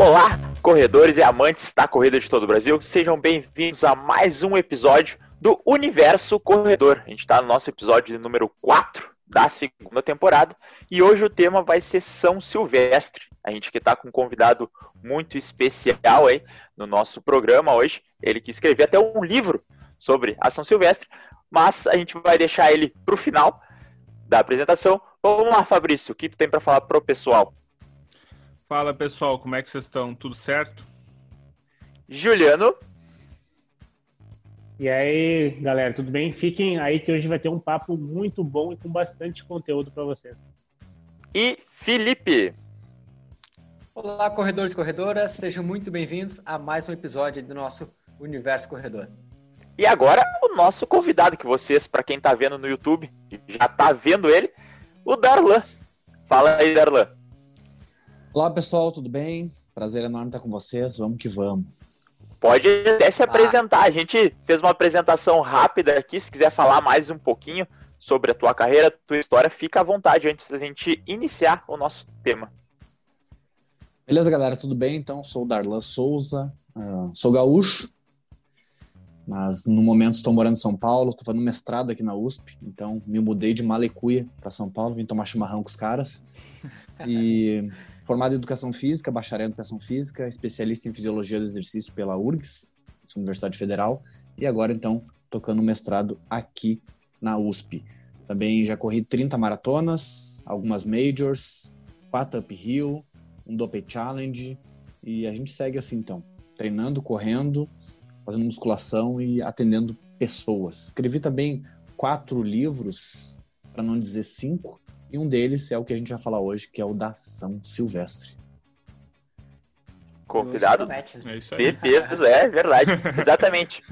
Olá, corredores e amantes da corrida de todo o Brasil, sejam bem-vindos a mais um episódio do Universo Corredor. A gente está no nosso episódio número 4 da segunda temporada e hoje o tema vai ser São Silvestre. A gente que está com um convidado muito especial aí no nosso programa hoje, ele que escreveu até um livro sobre a São Silvestre, mas a gente vai deixar ele para o final da apresentação. Vamos lá, Fabrício, o que tu tem para falar pro pessoal? Fala pessoal, como é que vocês estão? Tudo certo? Juliano. E aí, galera, tudo bem? Fiquem aí que hoje vai ter um papo muito bom e com bastante conteúdo para vocês. E Felipe. Olá, corredores e corredoras, sejam muito bem-vindos a mais um episódio do nosso Universo Corredor. E agora o nosso convidado que vocês, para quem está vendo no YouTube, já está vendo ele, o Darlan. Fala aí, Darlan. Olá pessoal, tudo bem? Prazer enorme estar com vocês. Vamos que vamos. Pode até se apresentar. A gente fez uma apresentação rápida aqui. Se quiser falar mais um pouquinho sobre a tua carreira, tua história, fica à vontade antes da gente iniciar o nosso tema. Beleza, galera, tudo bem? Então, sou o Darlan Souza, uh, sou gaúcho, mas no momento estou morando em São Paulo, estou fazendo mestrado aqui na USP, então me mudei de Malecuia para São Paulo, vim tomar chimarrão com os caras. E formado em Educação Física, bacharel em Educação Física, especialista em Fisiologia do Exercício pela URGS, Universidade Federal, e agora, então, tocando mestrado aqui na USP. Também já corri 30 maratonas, algumas majors, 4 uphill, um dope challenge, e a gente segue assim, então, treinando, correndo, fazendo musculação e atendendo pessoas. Escrevi também quatro livros, para não dizer cinco, e um deles é o que a gente vai falar hoje, que é o da São Silvestre. Convidado. É isso aí. É verdade. Exatamente.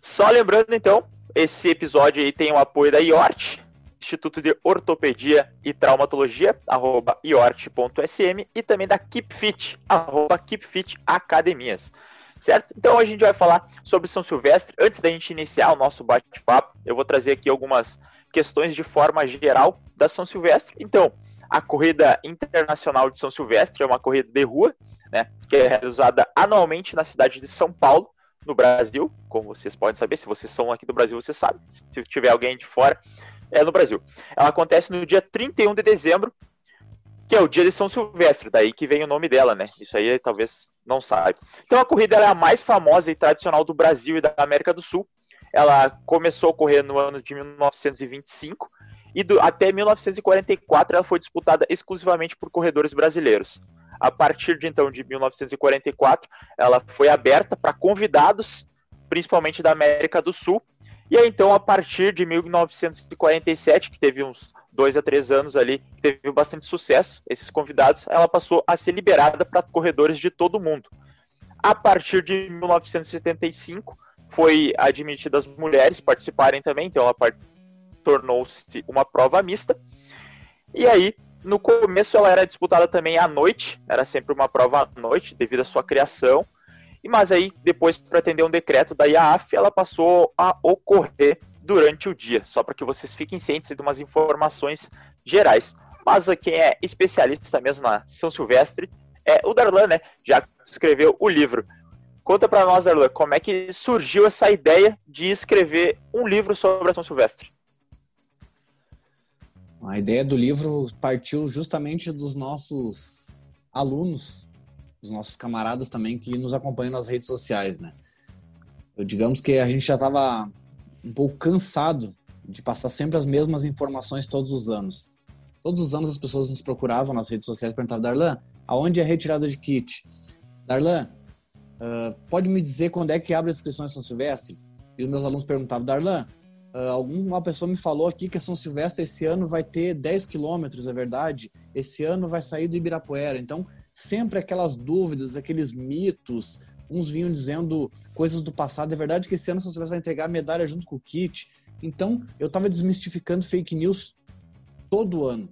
Só lembrando, então, esse episódio aí tem o apoio da IORT, Instituto de Ortopedia e Traumatologia, arroba iort.sm, e também da KeepFit, arroba KeepFit Academias. Certo? Então hoje a gente vai falar sobre São Silvestre. Antes da gente iniciar o nosso bate-papo, eu vou trazer aqui algumas questões de forma geral da São Silvestre. Então, a corrida internacional de São Silvestre é uma corrida de rua, né, que é realizada anualmente na cidade de São Paulo, no Brasil, como vocês podem saber, se vocês são aqui do Brasil, você sabe. Se tiver alguém de fora, é no Brasil. Ela acontece no dia 31 de dezembro, que é o dia de São Silvestre, daí que vem o nome dela, né? Isso aí talvez não saiba. Então a corrida é a mais famosa e tradicional do Brasil e da América do Sul. Ela começou a correr no ano de 1925 e do, até 1944 ela foi disputada exclusivamente por corredores brasileiros. A partir de então de 1944, ela foi aberta para convidados, principalmente da América do Sul. E aí, então, a partir de 1947, que teve uns dois a três anos ali, teve bastante sucesso, esses convidados, ela passou a ser liberada para corredores de todo o mundo. A partir de 1975, foi admitida as mulheres participarem também, então ela tornou-se uma prova mista. E aí, no começo ela era disputada também à noite, era sempre uma prova à noite, devido à sua criação. Mas aí, depois, para atender um decreto da IAAF, ela passou a ocorrer durante o dia, só para que vocês fiquem cientes de umas informações gerais. Mas quem é especialista mesmo na São Silvestre é o Darlan, né? Já escreveu o livro. Conta para nós, Darlan, como é que surgiu essa ideia de escrever um livro sobre a São Silvestre? A ideia do livro partiu justamente dos nossos alunos, dos nossos camaradas também que nos acompanham nas redes sociais, né? Eu, digamos que a gente já estava um pouco cansado de passar sempre as mesmas informações todos os anos. Todos os anos as pessoas nos procuravam nas redes sociais perguntavam, Darlan, aonde é retirada de kit? Darlan, Uh, pode me dizer quando é que abre as inscrições São Silvestre? E os meus alunos perguntavam, Darlan, uh, alguma pessoa me falou aqui que São Silvestre esse ano vai ter 10 quilômetros, é verdade? Esse ano vai sair do Ibirapuera. Então, sempre aquelas dúvidas, aqueles mitos. Uns vinham dizendo coisas do passado. É verdade que esse ano São Silvestre vai entregar a medalha junto com o kit. Então, eu estava desmistificando fake news todo ano.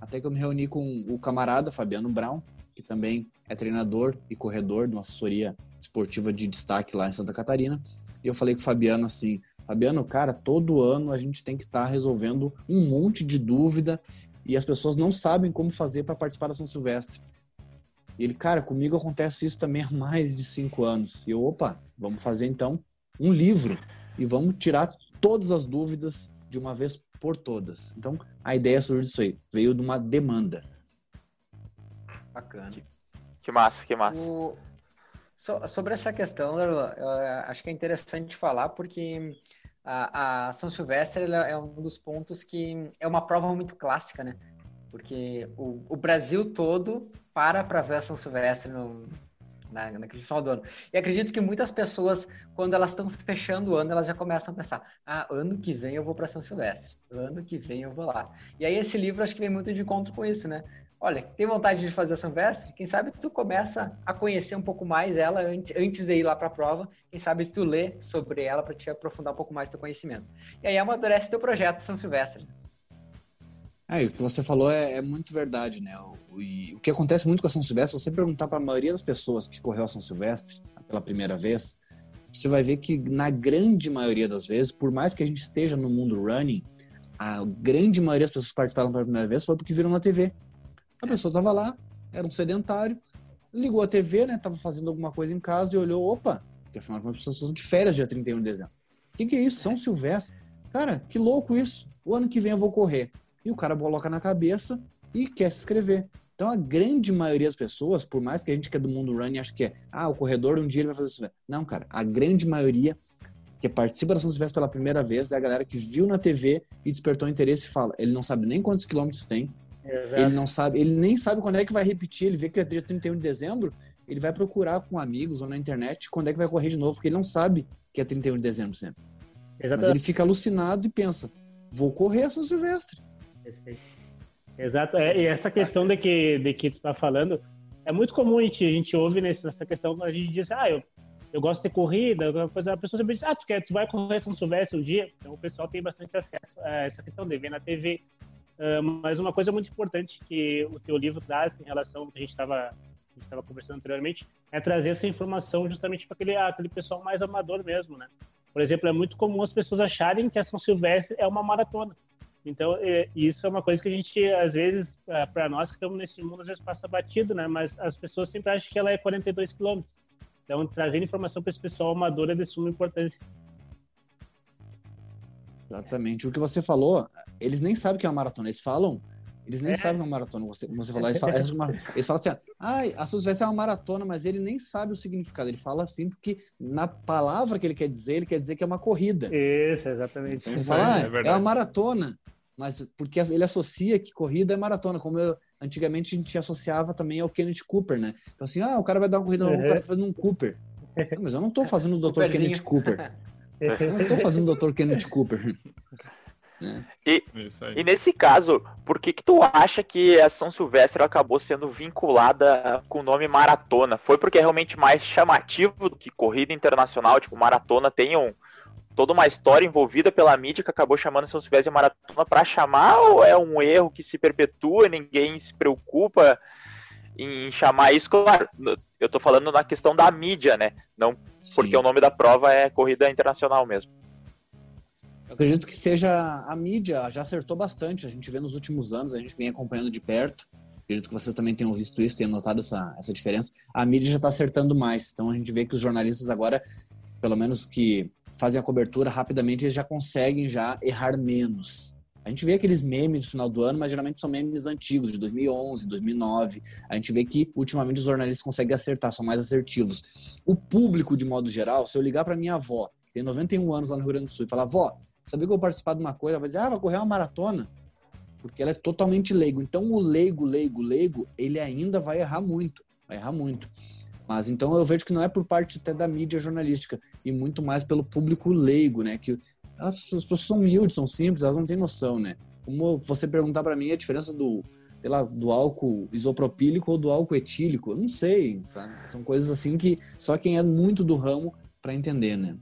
Até que eu me reuni com o camarada Fabiano Brown, que também é treinador e corredor de uma assessoria esportiva de destaque lá em Santa Catarina. E eu falei com o Fabiano assim: Fabiano, cara, todo ano a gente tem que estar tá resolvendo um monte de dúvida e as pessoas não sabem como fazer para participar da São Silvestre. E ele, cara, comigo acontece isso também há mais de cinco anos. E eu, opa, vamos fazer então um livro e vamos tirar todas as dúvidas de uma vez por todas. Então, a ideia surgiu disso aí, veio de uma demanda. Bacana. Que, que massa, que massa. O... So, sobre essa questão, eu acho que é interessante falar porque a, a São Silvestre é um dos pontos que é uma prova muito clássica, né? Porque o, o Brasil todo para para ver a São Silvestre no, na, naquele final do ano. E acredito que muitas pessoas, quando elas estão fechando o ano, elas já começam a pensar: ah, ano que vem eu vou para São Silvestre, ano que vem eu vou lá. E aí esse livro acho que vem muito de encontro com isso, né? Olha, tem vontade de fazer a Silvestre? Quem sabe tu começa a conhecer um pouco mais ela antes de ir lá para a prova. Quem sabe tu lê sobre ela para te aprofundar um pouco mais teu conhecimento. E aí amadurece teu projeto São Silvestre. É, o que você falou é, é muito verdade, né? O, e, o que acontece muito com a São Silvestre, você perguntar para a maioria das pessoas que correu a São Silvestre pela primeira vez, você vai ver que na grande maioria das vezes, por mais que a gente esteja no mundo running, a grande maioria das pessoas que participaram pela primeira vez foi porque viram na TV. A pessoa estava lá, era um sedentário, ligou a TV, né? Tava fazendo alguma coisa em casa e olhou, opa, porque afinal as pessoas de férias dia 31 de dezembro. O que, que é isso? São Silvestre. Cara, que louco isso. O ano que vem eu vou correr. E o cara coloca na cabeça e quer se inscrever. Então a grande maioria das pessoas, por mais que a gente que é do mundo running acha que é, ah, o corredor um dia ele vai fazer isso. Não, cara, a grande maioria que participa da São Silvestre pela primeira vez é a galera que viu na TV e despertou interesse e fala, ele não sabe nem quantos quilômetros tem, Exato. Ele não sabe, ele nem sabe quando é que vai repetir, ele vê que é dia 31 de dezembro, ele vai procurar com amigos ou na internet quando é que vai correr de novo, porque ele não sabe que é 31 de dezembro sempre. Exatamente. Mas ele fica alucinado e pensa, vou correr a São Silvestre. Exato. É, e essa questão de que, de que tu está falando, é muito comum a gente, a gente ouve nessa questão, a gente diz, ah, eu, eu gosto de corrida, a pessoa sempre diz, ah, tu, quer, tu vai correr São Silvestre um dia? Então o pessoal tem bastante acesso a essa questão de ver na TV, Uh, mas uma coisa muito importante que o teu livro traz em relação ao que a gente estava estava conversando anteriormente é trazer essa informação justamente para aquele aquele pessoal mais amador mesmo, né? Por exemplo, é muito comum as pessoas acharem que a São Silvestre é uma maratona. Então, é, isso é uma coisa que a gente, às vezes, é, para nós que estamos nesse mundo, às vezes passa batido, né? Mas as pessoas sempre acham que ela é 42 quilômetros. Então, trazer informação para esse pessoal amador é de suma importância. Exatamente. O que você falou, eles nem sabem que é uma maratona. Eles falam, eles nem é. sabem que é uma maratona. Você, você falou, eles falam, eles falam assim, ai, a sua é uma maratona, mas ele nem sabe o significado. Ele fala assim porque na palavra que ele quer dizer, ele quer dizer que é uma corrida. Isso, exatamente. Então, ele fala, ah, é, é uma maratona, mas porque ele associa que corrida é maratona, como eu, antigamente a gente associava também ao Kenneth Cooper, né? Então assim, ah, o cara vai dar uma corrida, uhum. o cara tá fazendo um Cooper. Não, mas eu não tô fazendo o Dr. Kenneth Cooper. Eu não tô fazendo o Dr. Kenneth Cooper. É. E, e, nesse caso, por que que tu acha que a São Silvestre acabou sendo vinculada com o nome maratona? Foi porque é realmente mais chamativo do que corrida internacional? Tipo, maratona tem um, toda uma história envolvida pela mídia que acabou chamando São Silvestre de maratona para chamar ou é um erro que se perpetua e ninguém se preocupa em chamar isso? Claro, eu tô falando na questão da mídia, né? Não Sim. porque o nome da prova é corrida internacional mesmo. Eu acredito que seja a mídia, já acertou bastante. A gente vê nos últimos anos, a gente vem acompanhando de perto. Acredito que vocês também tenham visto isso, tenham notado essa, essa diferença. A mídia já está acertando mais. Então a gente vê que os jornalistas agora, pelo menos que fazem a cobertura rapidamente, eles já conseguem já errar menos. A gente vê aqueles memes do final do ano, mas geralmente são memes antigos, de 2011, 2009. A gente vê que ultimamente os jornalistas conseguem acertar, são mais assertivos. O público, de modo geral, se eu ligar para minha avó, que tem 91 anos lá no Rio Grande do Sul, e falar, avó, sabia que eu vou participar de uma coisa, ela vai dizer, ah, vai correr uma maratona. Porque ela é totalmente leigo. Então, o leigo, leigo, leigo, ele ainda vai errar muito. Vai errar muito. Mas então eu vejo que não é por parte até da mídia jornalística, e muito mais pelo público leigo, né? Que as pessoas são humildes, são simples, elas não têm noção, né? Como você perguntar para mim a diferença do, sei lá, do álcool isopropílico ou do álcool etílico, eu não sei, sabe? São coisas assim que só quem é muito do ramo para entender, né?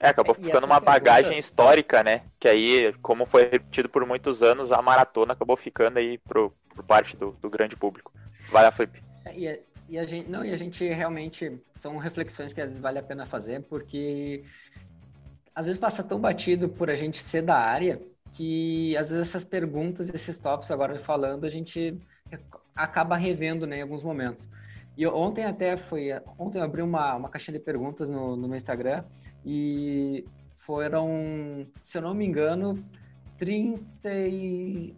É, acabou ficando uma bagagem histórica, né? Que aí, como foi repetido por muitos anos, a maratona acabou ficando aí pro, por parte do, do grande público. Vai lá, Felipe. É, e, a, e, a gente, não, e a gente realmente são reflexões que às vezes vale a pena fazer, porque às vezes passa tão batido por a gente ser da área que às vezes essas perguntas, esses tópicos agora falando, a gente acaba revendo né, em alguns momentos. E ontem até foi. Ontem eu abri uma, uma caixinha de perguntas no, no meu Instagram e foram, se eu não me engano, 30 e,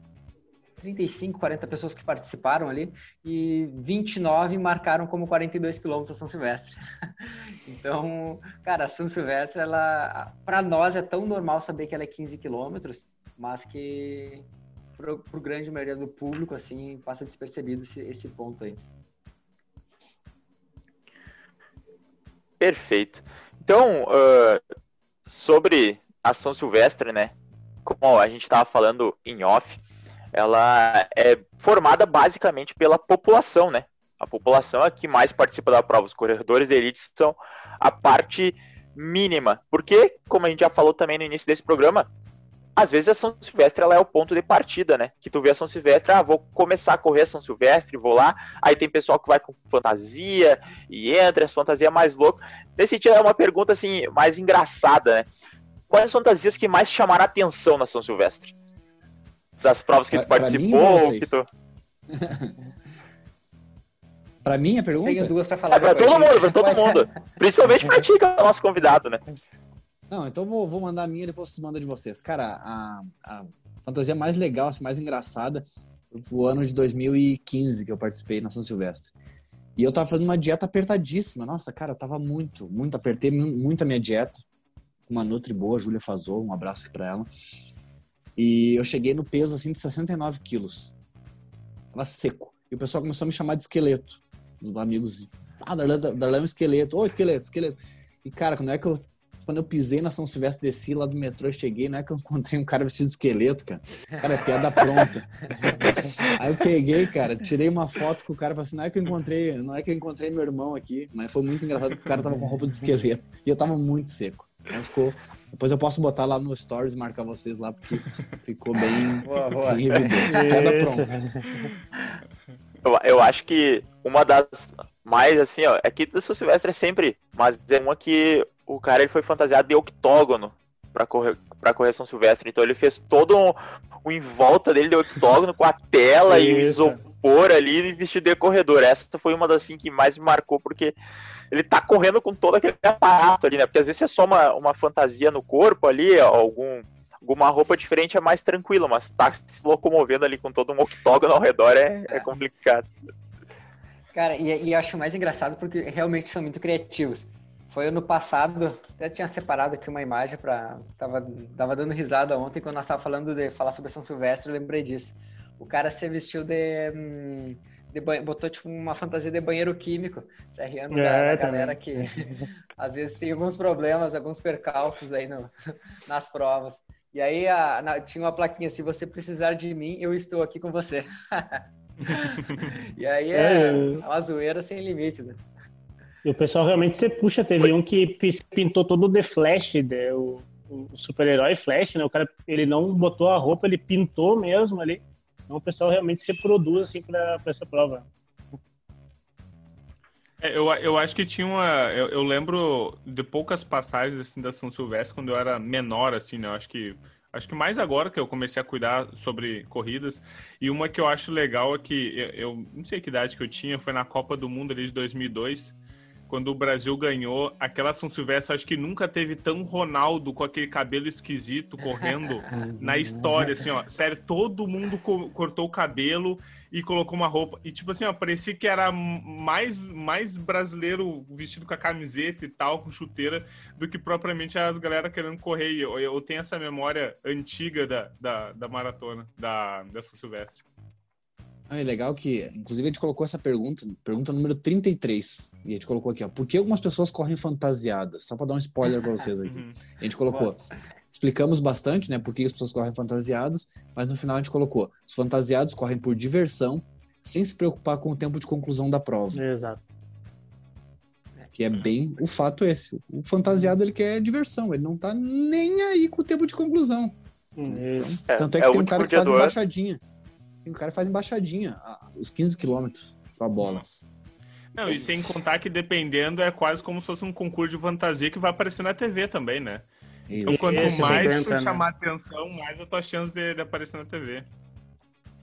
35, 40 pessoas que participaram ali e 29 marcaram como 42 quilômetros a São Silvestre. então, cara, a São Silvestre, ela, para nós é tão normal saber que ela é 15 quilômetros, mas que para o grande maioria do público, assim, passa despercebido esse, esse ponto aí. Perfeito. Então, uh, sobre a São Silvestre, né? Como a gente estava falando em off, ela é formada basicamente pela população, né? A população é que mais participa da prova. Os corredores de elite são a parte mínima. Porque, como a gente já falou também no início desse programa, às vezes a São Silvestre ela é o ponto de partida, né? Que tu vê a São Silvestre, ah, vou começar a correr a São Silvestre, vou lá. Aí tem pessoal que vai com fantasia e entra, as fantasias mais loucas. Nesse sentido, é uma pergunta assim, mais engraçada, né? Quais as fantasias que mais chamaram a atenção na São Silvestre? das provas que pra, tu participou? Mim, que tu... pra mim a pergunta? Tenho duas pra falar. É pra todo mundo, pra todo mundo. Principalmente pra ti, que é o nosso convidado, né? Não, então vou, vou mandar a minha e depois você manda de vocês. Cara, a, a fantasia mais legal, assim, mais engraçada, foi o ano de 2015 que eu participei na São Silvestre. E eu tava fazendo uma dieta apertadíssima. Nossa, cara, eu tava muito, muito, apertei muito a minha dieta. Uma Nutri boa, Júlia Fazou, um abraço aqui pra ela. E eu cheguei no peso assim de 69 quilos. Tava seco. E o pessoal começou a me chamar de esqueleto. Os amigos. Ah, Darlan, Darlan é um esqueleto. Ô, oh, esqueleto, esqueleto. E, cara, quando é que eu. Quando eu pisei na São Silvestre, desci lá do metrô e cheguei, não é que eu encontrei um cara vestido de esqueleto, cara. Cara, é piada pronta. Aí eu peguei, cara, tirei uma foto com o cara e falei assim, não é que eu encontrei, não é que eu encontrei meu irmão aqui, mas foi muito engraçado porque o cara tava com roupa de esqueleto. E eu tava muito seco. Então ficou. Depois eu posso botar lá no Stories e marcar vocês lá, porque ficou bem, boa, boa. bem evidente. Queda pronta. Eu, eu acho que uma das mais, assim, ó, é que do São Silvestre é sempre, mas é uma que o cara ele foi fantasiado de octógono para correr para correr São Silvestre. Então ele fez todo um, um em volta dele de octógono com a tela e o isopor ali vestido de corredor. Essa foi uma das assim que mais me marcou porque ele tá correndo com todo aquele aparato ali, né? Porque às vezes é só uma, uma fantasia no corpo ali, algum, alguma roupa diferente é mais tranquilo, mas tá se locomovendo ali com todo um octógono ao redor é, é complicado. Cara, e, e acho mais engraçado porque realmente são muito criativos. Foi ano passado, até tinha separado aqui uma imagem para tava, tava dando risada ontem quando nós tava falando de falar sobre São Silvestre, eu lembrei disso. O cara se vestiu de hum, botou tipo uma fantasia de banheiro químico, se arriando é, da, da galera que às vezes tem alguns problemas, alguns percalços aí no, nas provas. E aí a, na, tinha uma plaquinha, se você precisar de mim, eu estou aqui com você. e aí é, é, uma zoeira sem limite, né? E o pessoal realmente você puxa, teve um que pintou todo o The Flash, de, o, o super-herói Flash, né? O cara, ele não botou a roupa, ele pintou mesmo ali. Então o pessoal realmente se produz assim para essa prova. É, eu, eu acho que tinha uma. Eu, eu, lembro de poucas passagens assim, da São Silvestre quando eu era menor, assim, né? Eu acho que. Acho que mais agora que eu comecei a cuidar sobre corridas. E uma que eu acho legal é que eu, eu não sei que idade que eu tinha, foi na Copa do Mundo ali de 2002 quando o Brasil ganhou, aquela São Silvestre, acho que nunca teve tão Ronaldo com aquele cabelo esquisito correndo na história, assim, ó. Sério, todo mundo co cortou o cabelo e colocou uma roupa. E, tipo assim, ó, parecia que era mais, mais brasileiro vestido com a camiseta e tal, com chuteira, do que propriamente as galera querendo correr. Eu, eu tenho essa memória antiga da, da, da maratona, da, da São Silvestre. Ah, é legal que, inclusive, a gente colocou essa pergunta, pergunta número 33. E a gente colocou aqui, ó. Por que algumas pessoas correm fantasiadas? Só para dar um spoiler para vocês aqui. Uhum. A gente colocou. Explicamos bastante, né, por que as pessoas correm fantasiadas, mas no final a gente colocou: os fantasiados correm por diversão, sem se preocupar com o tempo de conclusão da prova. Exato. Que é bem o fato esse. O fantasiado ele quer diversão, ele não tá nem aí com o tempo de conclusão. Hum. É, Tanto é que é tem um cara que faz embaixadinha. O cara faz embaixadinha, os 15 quilômetros com a bola. Não, e sem contar que dependendo é quase como se fosse um concurso de fantasia que vai aparecer na TV também, né? Isso. Então quanto mais tu chamar atenção, mais a tua chance de, de aparecer na TV.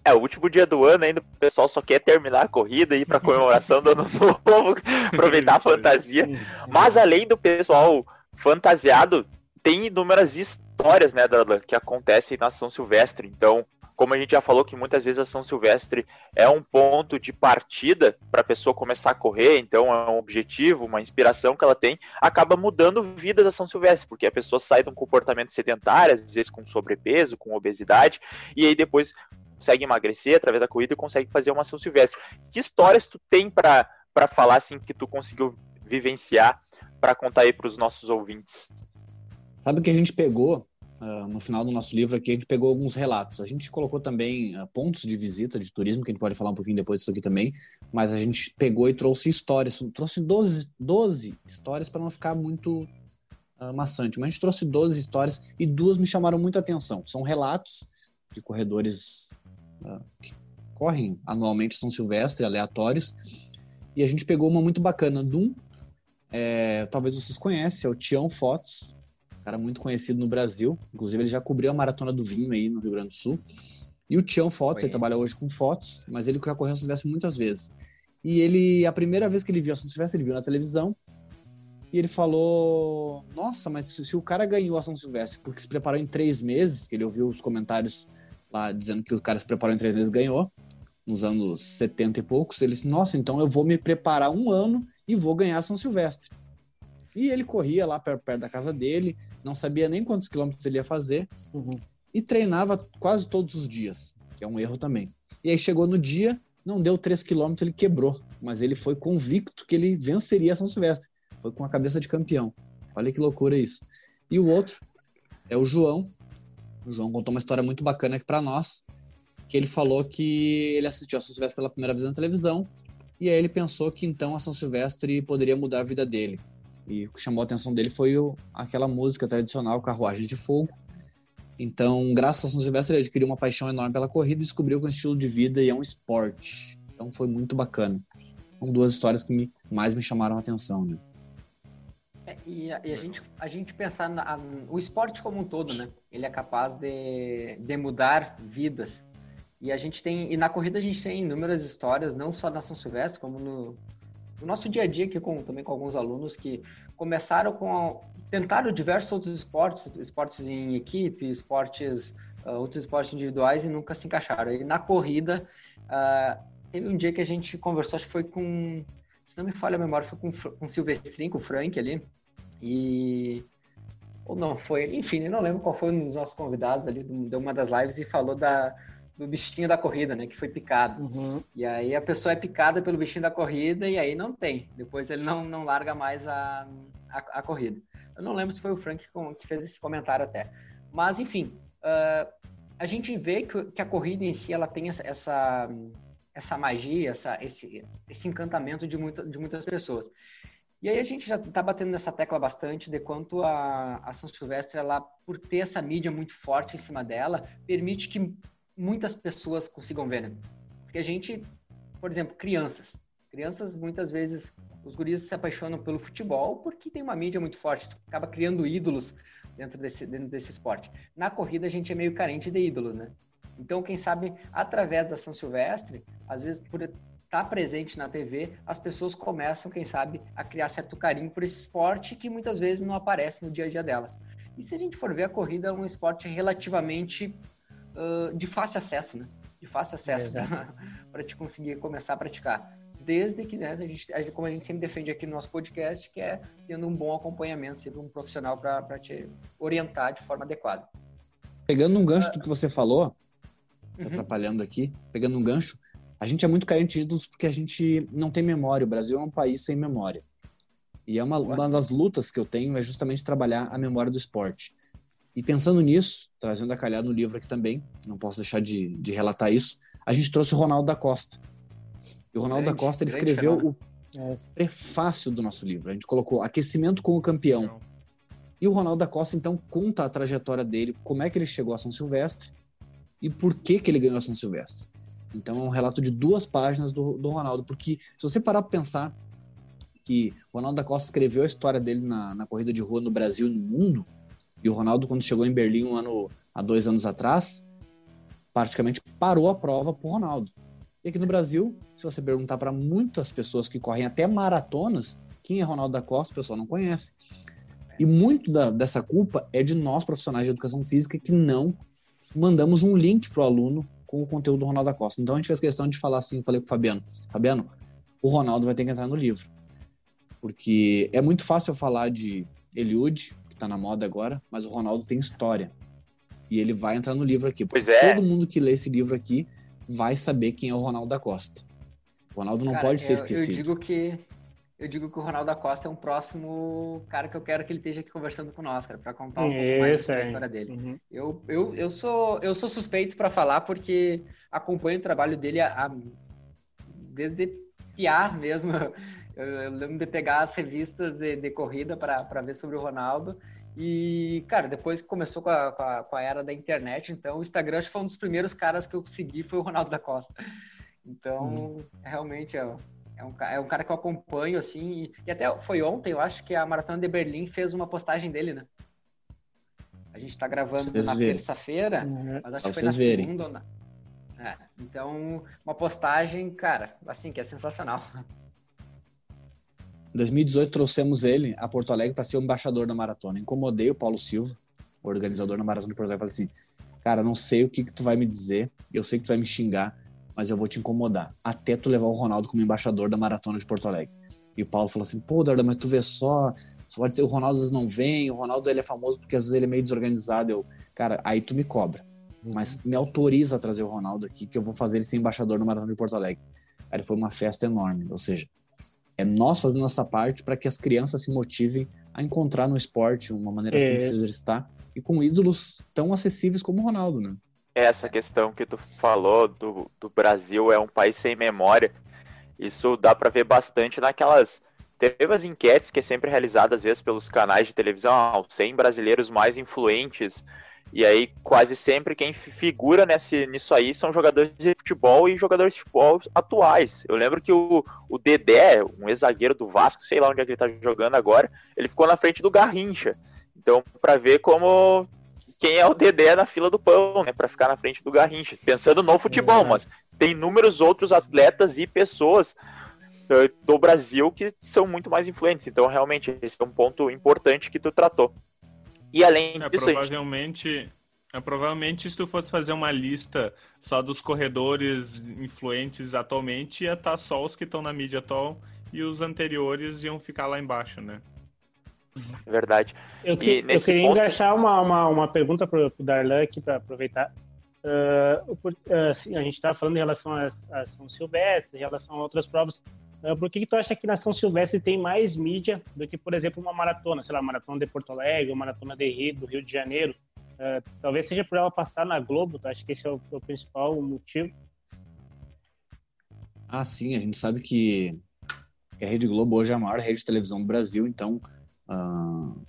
É, o último dia do ano ainda, o pessoal só quer terminar a corrida e ir pra comemoração do ano novo, aproveitar a fantasia. Mas além do pessoal fantasiado, tem inúmeras histórias, né, Darlan, que acontecem na São Silvestre. Então, como a gente já falou que muitas vezes a São Silvestre é um ponto de partida para a pessoa começar a correr, então é um objetivo, uma inspiração que ela tem, acaba mudando vidas da São Silvestre, porque a pessoa sai de um comportamento sedentário, às vezes com sobrepeso, com obesidade, e aí depois consegue emagrecer através da corrida e consegue fazer uma São Silvestre. Que histórias tu tem para falar assim que tu conseguiu vivenciar para contar aí para os nossos ouvintes? Sabe que a gente pegou uh, no final do nosso livro aqui, a gente pegou alguns relatos. A gente colocou também uh, pontos de visita de turismo, que a gente pode falar um pouquinho depois disso aqui também, mas a gente pegou e trouxe histórias, trouxe 12, 12 histórias para não ficar muito uh, maçante, mas a gente trouxe 12 histórias e duas me chamaram muita atenção. São relatos de corredores que correm anualmente São Silvestre, aleatórios. E a gente pegou uma muito bacana de um, é, talvez vocês conhecem, é o Tião Fotos, cara muito conhecido no Brasil. Inclusive, ele já cobriu a Maratona do Vinho aí no Rio Grande do Sul. E o Tião Fotos, ele trabalha hoje com fotos, mas ele já correu São Silvestre muitas vezes. E ele, a primeira vez que ele viu a São Silvestre, ele viu na televisão. E ele falou: Nossa, mas se, se o cara ganhou a São Silvestre porque se preparou em três meses, que ele ouviu os comentários lá dizendo que o cara se preparou em três meses ganhou, nos anos 70 e poucos, ele disse, nossa, então eu vou me preparar um ano e vou ganhar São Silvestre. E ele corria lá perto, perto da casa dele, não sabia nem quantos quilômetros ele ia fazer, uhum. e treinava quase todos os dias, que é um erro também. E aí chegou no dia, não deu 3 quilômetros, ele quebrou, mas ele foi convicto que ele venceria São Silvestre. Foi com a cabeça de campeão. Olha que loucura isso. E o outro é o João, o João contou uma história muito bacana aqui para nós, que ele falou que ele assistiu a São Silvestre pela primeira vez na televisão, e aí ele pensou que então a São Silvestre poderia mudar a vida dele. E o que chamou a atenção dele foi o, aquela música tradicional, Carruagem de Fogo. Então, graças a São Silvestre, ele adquiriu uma paixão enorme pela corrida e descobriu que é um estilo de vida e é um esporte. Então, foi muito bacana. São duas histórias que me, mais me chamaram a atenção, né? É, e, a, e a, gente, a gente pensar na, o esporte como um todo, né? Ele é capaz de, de mudar vidas. E a gente tem, e na corrida a gente tem inúmeras histórias, não só na São Silvestre, como no, no nosso dia a dia aqui com, também com alguns alunos que começaram com tentaram diversos outros esportes, esportes em equipe, esportes uh, outros esportes individuais e nunca se encaixaram. E na corrida uh, teve um dia que a gente conversou, acho que foi com, se não me falha a memória, foi com, com o com o Frank ali, e. Ou não, foi. Enfim, eu não lembro qual foi um dos nossos convidados ali de uma das lives e falou da, do bichinho da corrida, né? Que foi picado. Uhum. E aí a pessoa é picada pelo bichinho da corrida e aí não tem. Depois ele não, não larga mais a, a, a corrida. Eu não lembro se foi o Frank que fez esse comentário até. Mas, enfim, uh, a gente vê que, que, a corrida em si ela tem essa, essa, essa magia, essa, esse, esse encantamento de, muita, de muitas pessoas. E aí a gente já está batendo nessa tecla bastante de quanto a, a São Silvestre, ela, por ter essa mídia muito forte em cima dela, permite que muitas pessoas consigam ver, né? Porque a gente, por exemplo, crianças. Crianças, muitas vezes, os guris se apaixonam pelo futebol porque tem uma mídia muito forte, tu acaba criando ídolos dentro desse, dentro desse esporte. Na corrida, a gente é meio carente de ídolos, né? Então, quem sabe, através da São Silvestre, às vezes por está presente na TV, as pessoas começam, quem sabe, a criar certo carinho por esse esporte que muitas vezes não aparece no dia a dia delas. E se a gente for ver, a corrida é um esporte relativamente uh, de fácil acesso, né? De fácil acesso é para te conseguir começar a praticar. Desde que, né, a gente, como a gente sempre defende aqui no nosso podcast, que é tendo um bom acompanhamento, sendo um profissional para te orientar de forma adequada. Pegando um gancho do que você falou, uhum. atrapalhando aqui, pegando um gancho, a gente é muito carente de ídolos porque a gente não tem memória. O Brasil é um país sem memória. E é uma, uma das lutas que eu tenho é justamente trabalhar a memória do esporte. E pensando nisso, trazendo a calhar no livro aqui também, não posso deixar de, de relatar isso, a gente trouxe o Ronaldo da Costa. E o Ronaldo grande, da Costa ele escreveu o é. prefácio do nosso livro. A gente colocou Aquecimento com o Campeão. E o Ronaldo da Costa, então, conta a trajetória dele, como é que ele chegou a São Silvestre e por que, que ele ganhou a São Silvestre. Então é um relato de duas páginas do, do Ronaldo, porque se você parar para pensar que o Ronaldo da Costa escreveu a história dele na, na corrida de rua no Brasil e no mundo, e o Ronaldo, quando chegou em Berlim um ano, há dois anos atrás, praticamente parou a prova pro Ronaldo. E aqui no Brasil, se você perguntar para muitas pessoas que correm até maratonas, quem é Ronaldo da Costa, o pessoal não conhece. E muito da, dessa culpa é de nós, profissionais de educação física, que não mandamos um link para o aluno com o conteúdo do Ronaldo da Costa. Então a gente fez questão de falar assim, falei com o Fabiano, Fabiano, o Ronaldo vai ter que entrar no livro. Porque é muito fácil eu falar de Eliud, que está na moda agora, mas o Ronaldo tem história. E ele vai entrar no livro aqui. Pois é. Todo mundo que lê esse livro aqui vai saber quem é o Ronaldo da Costa. O Ronaldo não Cara, pode ser eu, esquecido. Eu digo que eu digo que o Ronaldo da Costa é um próximo cara que eu quero que ele esteja aqui conversando com nós, cara, para contar um pouco mais sobre a história dele. Uhum. Eu, eu, eu, sou, eu sou suspeito para falar porque acompanho o trabalho dele a, a, desde piar mesmo. Eu, eu, lembro de pegar as revistas de, de corrida para ver sobre o Ronaldo. E, cara, depois que começou com a, com a, com a era da internet, então o Instagram acho que foi um dos primeiros caras que eu segui foi o Ronaldo da Costa. Então, uhum. realmente é, é, um, é um cara que eu acompanho, assim, e, e, até foi ontem, eu acho que a Maratona de Berlim fez uma postagem dele, né? A gente tá gravando vocês na terça-feira, uhum. mas acho que foi na verem. segunda. Na... É, então, uma postagem, cara, assim, que é sensacional. Em 2018 trouxemos ele a Porto Alegre para ser o embaixador da maratona. Incomodei o Paulo Silva, o organizador da maratona de Porto Alegre, falei assim: "Cara, não sei o que, que tu vai me dizer, eu sei que tu vai me xingar, mas eu vou te incomodar até tu levar o Ronaldo como embaixador da maratona de Porto Alegre". E o Paulo falou assim: "Pô, Darda, mas tu vê só, só pode ser o Ronaldo às vezes não vem, o Ronaldo ele é famoso porque às vezes ele é meio desorganizado". Eu, cara, aí tu me cobra. Mas me autoriza a trazer o Ronaldo aqui, que eu vou fazer ele ser embaixador da maratona de Porto Alegre. Aí foi uma festa enorme, ou seja, é nós fazendo nossa parte para que as crianças se motivem a encontrar no esporte uma maneira é. simples de exercitar e com ídolos tão acessíveis como o Ronaldo, né? Essa questão que tu falou do, do Brasil é um país sem memória, isso dá para ver bastante naquelas teve as enquetes que é sempre realizada às vezes pelos canais de televisão, ah, 100 brasileiros mais influentes e aí, quase sempre, quem figura nesse, nisso aí são jogadores de futebol e jogadores de futebol atuais. Eu lembro que o, o Dedé, um ex-zagueiro do Vasco, sei lá onde é que ele tá jogando agora, ele ficou na frente do Garrincha. Então, para ver como quem é o Dedé na fila do pão, né? Para ficar na frente do Garrincha. Pensando no futebol, mas tem inúmeros outros atletas e pessoas uh, do Brasil que são muito mais influentes. Então, realmente, esse é um ponto importante que tu tratou. E além é, disso. Provavelmente, gente... é, provavelmente, se tu fosse fazer uma lista só dos corredores influentes atualmente, ia estar tá só os que estão na mídia atual e os anteriores iam ficar lá embaixo, né? Verdade. Eu, que, eu queria ponto... engaixar uma, uma, uma pergunta para o Darlan aqui para aproveitar. Uh, por, uh, a gente estava falando em relação a, a São Silvestre, em relação a outras provas. Uh, por que, que tu acha que na São Silvestre tem mais mídia do que, por exemplo, uma maratona, sei lá, maratona de Porto Alegre, uma maratona de Rio, do Rio de Janeiro? Uh, talvez seja por ela passar na Globo, tu acha que esse é o, é o, principal motivo? Ah, sim, a gente sabe que a Rede Globo hoje é a maior rede de televisão do Brasil, então, uh,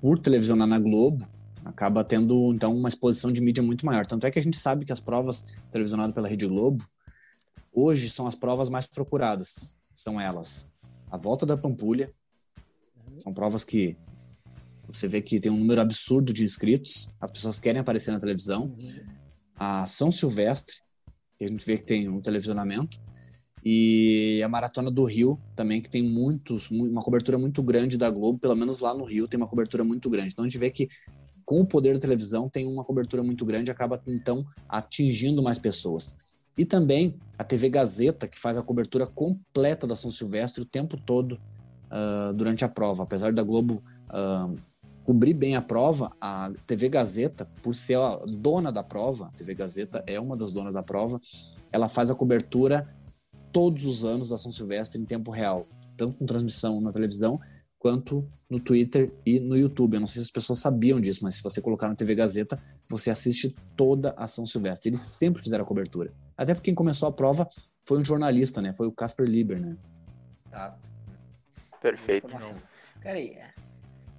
por televisionar na Globo, acaba tendo, então, uma exposição de mídia muito maior. Tanto é que a gente sabe que as provas televisionadas pela Rede Globo, hoje são as provas mais procuradas. São elas a volta da Pampulha, são provas que você vê que tem um número absurdo de inscritos, as pessoas querem aparecer na televisão. A São Silvestre, que a gente vê que tem um televisionamento, e a Maratona do Rio também, que tem muitos, uma cobertura muito grande da Globo, pelo menos lá no Rio tem uma cobertura muito grande. Então a gente vê que com o poder da televisão tem uma cobertura muito grande, acaba então atingindo mais pessoas. E também a TV Gazeta, que faz a cobertura completa da São Silvestre o tempo todo uh, durante a prova. Apesar da Globo uh, cobrir bem a prova, a TV Gazeta, por ser a dona da prova, a TV Gazeta é uma das donas da prova, ela faz a cobertura todos os anos da São Silvestre em tempo real, tanto com transmissão na televisão quanto no Twitter e no YouTube. Eu não sei se as pessoas sabiam disso, mas se você colocar na TV Gazeta, você assiste toda a São Silvestre. Eles sempre fizeram a cobertura. Até porque quem começou a prova foi um jornalista, né? Foi o Casper Lieber, né? Tá. Perfeito. Cara, aí,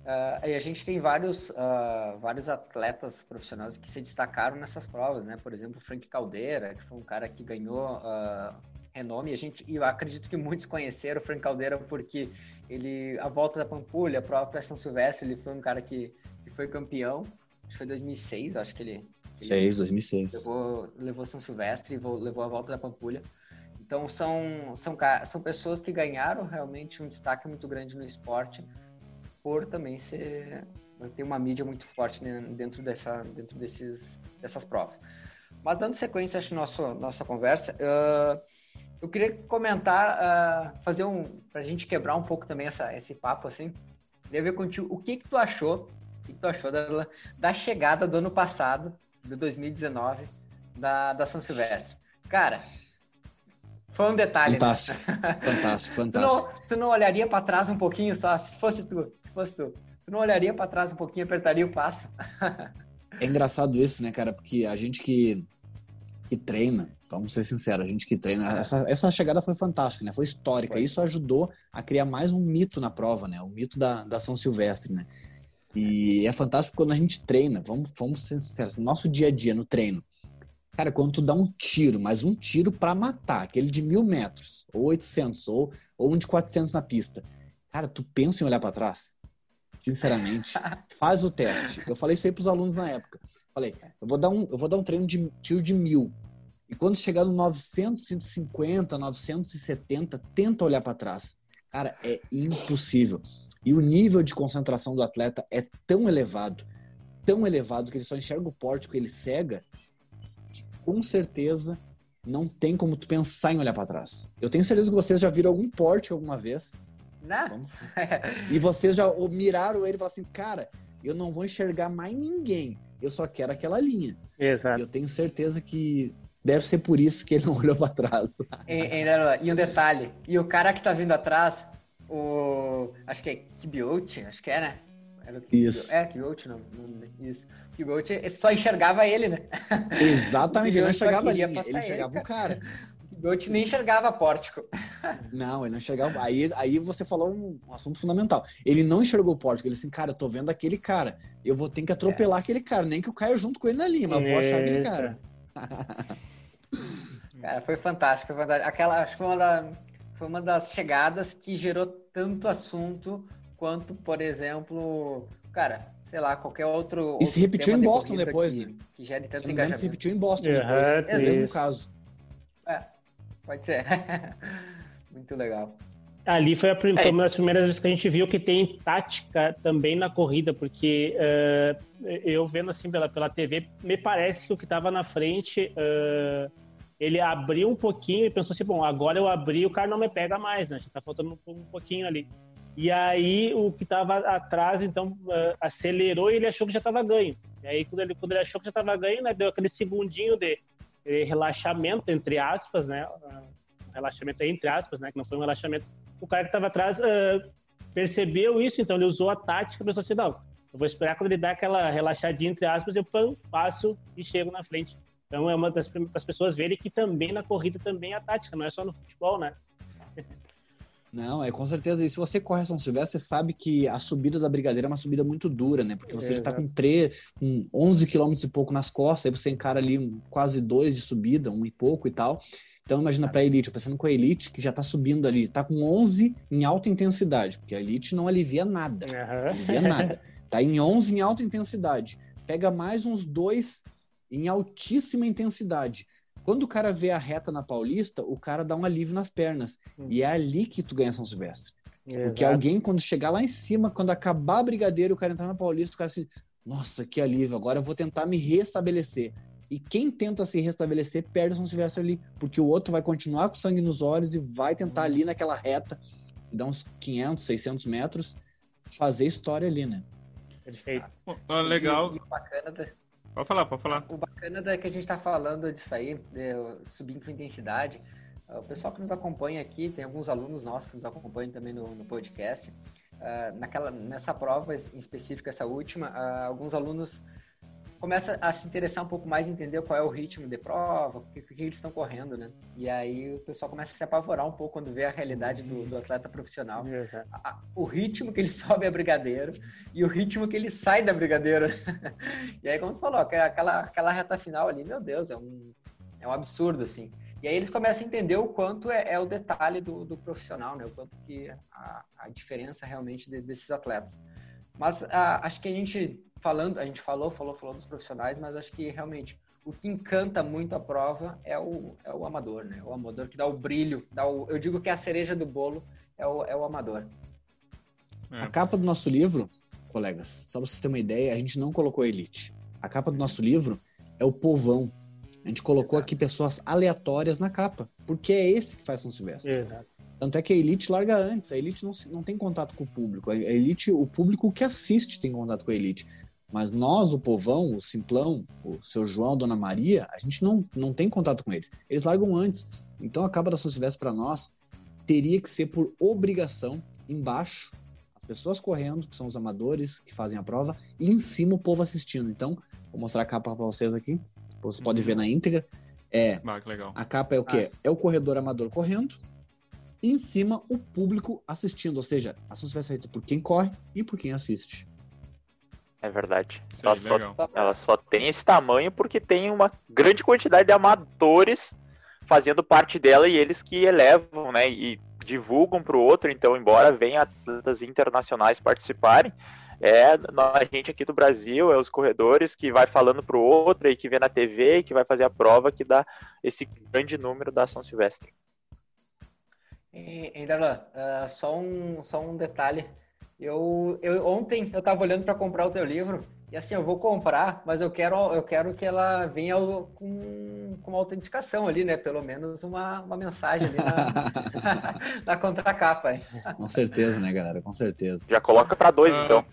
uh, a gente tem vários, uh, vários atletas profissionais que se destacaram nessas provas, né? Por exemplo, o Frank Caldeira, que foi um cara que ganhou uh, renome. A gente, e eu acredito que muitos conheceram o Frank Caldeira porque ele, a volta da Pampulha, a própria São Silvestre, ele foi um cara que, que foi campeão. Acho que foi 2006, acho que ele 2006, 2006. Levou, levou São Silvestre, levou a volta da Pampulha. Então são, são, são pessoas que ganharam realmente um destaque muito grande no esporte por também ser ter uma mídia muito forte dentro dessa dentro desses dessas provas. Mas dando sequência à nossa nossa conversa, uh, eu queria comentar, uh, fazer um para a gente quebrar um pouco também essa, esse papo assim. Queria ver contigo o que que tu achou, o que, que tu achou da, da chegada do ano passado, de 2019, da, da São Silvestre. Cara, foi um detalhe. Fantástico, né? fantástico, fantástico. tu, não, tu não olharia para trás um pouquinho só, se fosse tu, se fosse tu. Tu não olharia para trás um pouquinho, apertaria o passo. é engraçado isso, né, cara? Porque a gente que, que treina, vamos ser sinceros, a gente que treina, essa, essa chegada foi fantástica, né? Foi histórica. Foi. Isso ajudou a criar mais um mito na prova, né? O mito da, da São Silvestre, né? E é fantástico quando a gente treina, vamos, vamos ser sinceros, no nosso dia a dia, no treino Cara, quando tu dá um tiro, mas um tiro para matar, aquele de mil metros, ou 800, ou, ou um de 400 na pista, cara, tu pensa em olhar para trás? Sinceramente, faz o teste. Eu falei isso aí pros alunos na época. Falei, eu vou dar um, eu vou dar um treino de tiro de mil. E quando chegar no 950, 970, tenta olhar para trás. Cara, é impossível. E o nível de concentração do atleta é tão elevado, tão elevado que ele só enxerga o pórtico, ele cega, com certeza não tem como tu pensar em olhar para trás. Eu tenho certeza que vocês já viram algum porte alguma vez. Não. e vocês já miraram ele e falaram assim, cara, eu não vou enxergar mais ninguém. Eu só quero aquela linha. Exato. E eu tenho certeza que deve ser por isso que ele não olhou para trás. E, e, um detalhe, e o cara que tá vindo atrás, o acho que é Kibiot, acho que é, né? Era o Isso. É, Kibiot, não, não, isso que o Gold só enxergava ele, né? Exatamente, ele não enxergava ele, ele enxergava ele, o cara. O Gold nem enxergava pórtico. Não, ele não enxergava. Aí, aí você falou um, um, assunto fundamental. Ele não enxergou o pórtico. Ele assim, cara, eu tô vendo aquele cara. Eu vou ter que atropelar é. aquele cara. Nem que eu caia junto com ele na linha, mas eu vou achar aquele cara. cara, foi fantástico, foi fantástico. Aquela, acho que foi uma, da, foi uma das chegadas que gerou tanto assunto quanto, por exemplo, cara, sei lá, qualquer outro. E se repetiu em Boston depois, que, né? Que gere tanto se engano, se repetiu em Boston uhum, depois. É, o mesmo caso. É, pode ser. Muito legal. Ali foi, a, foi é. uma das primeiras vezes que a gente viu que tem tática também na corrida, porque uh, eu vendo assim pela, pela TV, me parece que o que estava na frente, uh, ele abriu um pouquinho e pensou assim, bom, agora eu abri, o cara não me pega mais, né? Tá faltando um, um pouquinho ali. E aí o que estava atrás, então, uh, acelerou e ele achou que já estava ganho. E aí quando ele, quando ele achou que já estava ganho, né, deu aquele segundinho de, de relaxamento, entre aspas, né? Uh, relaxamento entre aspas, né? Que não foi um relaxamento. O cara que estava atrás uh, percebeu isso, então ele usou a tática e pensou assim, não, eu vou esperar quando ele dá aquela relaxadinha, entre aspas, eu pam, passo e chego na frente. Então é uma das, das pessoas verem que também na corrida também é a tática, não é só no futebol, né? Não, é com certeza. E se você corre São Silvestre, você sabe que a subida da Brigadeira é uma subida muito dura, né? Porque você é, já tá com, 3, com 11 quilômetros e pouco nas costas, aí você encara ali quase dois de subida, um e pouco e tal. Então imagina para a Elite, pensando com a Elite, que já tá subindo ali, tá com 11 em alta intensidade, porque a Elite não alivia nada. Uhum. Alivia nada. Tá em 11 em alta intensidade. Pega mais uns dois em altíssima intensidade. Quando o cara vê a reta na Paulista, o cara dá um alívio nas pernas. Hum. E é ali que tu ganha São Silvestre. Exato. Porque alguém, quando chegar lá em cima, quando acabar a brigadeira, o cara entrar na Paulista, o cara assim, nossa, que alívio, agora eu vou tentar me restabelecer. E quem tenta se restabelecer perde São Silvestre ali, porque o outro vai continuar com sangue nos olhos e vai tentar hum. ali naquela reta, dar uns 500, 600 metros, fazer história ali, né? Perfeito. Ah, legal. E, e bacana Pode falar, pode falar. O bacana é que a gente está falando disso aí, de subir com intensidade. O pessoal que nos acompanha aqui, tem alguns alunos nossos que nos acompanham também no, no podcast. Uh, naquela, nessa prova em específica, essa última, uh, alguns alunos começa a se interessar um pouco mais, entender qual é o ritmo de prova, o que, que, eles estão correndo, né? E aí o pessoal começa a se apavorar um pouco quando vê a realidade do, do atleta profissional. A, o ritmo que ele sobe a brigadeiro e o ritmo que ele sai da brigadeiro. e aí, como tu falou, aquela, aquela reta final ali, meu Deus, é um, é um absurdo, assim. E aí eles começam a entender o quanto é, é o detalhe do, do, profissional, né? O quanto que a, a diferença realmente de, desses atletas. Mas a, acho que a gente falando, a gente falou, falou, falou dos profissionais, mas acho que realmente o que encanta muito a prova é o, é o amador, né? O amador que dá o brilho, dá o, eu digo que é a cereja do bolo é o, é o amador. É. A capa do nosso livro, colegas, só pra vocês terem uma ideia, a gente não colocou elite. A capa do nosso livro é o povão. A gente colocou aqui pessoas aleatórias na capa, porque é esse que faz São Silvestre. Exato. Tanto é que a Elite larga antes, a Elite não, não tem contato com o público. A Elite, o público que assiste tem contato com a Elite. Mas nós, o povão, o simplão, o seu João, a Dona Maria, a gente não, não tem contato com eles. Eles largam antes. Então a capa da São Silvestre para nós teria que ser por obrigação embaixo as pessoas correndo, que são os amadores que fazem a prova, e em cima o povo assistindo. Então, vou mostrar a capa para vocês aqui. Você pode ver uhum. na íntegra. É, ah, A capa é o quê? Ah. É o corredor amador correndo e em cima o público assistindo. Ou seja, a São Silvestre é feita por quem corre e por quem assiste. É verdade. Ela só, ela só, tem esse tamanho porque tem uma grande quantidade de amadores fazendo parte dela e eles que elevam, né? E divulgam para o outro. Então, embora venham atletas internacionais participarem, é a gente aqui do Brasil, é os corredores que vai falando para o outro e que vê na TV e que vai fazer a prova que dá esse grande número da São Silvestre. E, uh, só, um, só um detalhe eu, eu ontem eu estava olhando para comprar o teu livro e assim eu vou comprar, mas eu quero eu quero que ela venha com, com uma autenticação ali, né? Pelo menos uma, uma mensagem ali na, na contracapa. Com certeza, né, galera? Com certeza. Já coloca para dois, ah. então.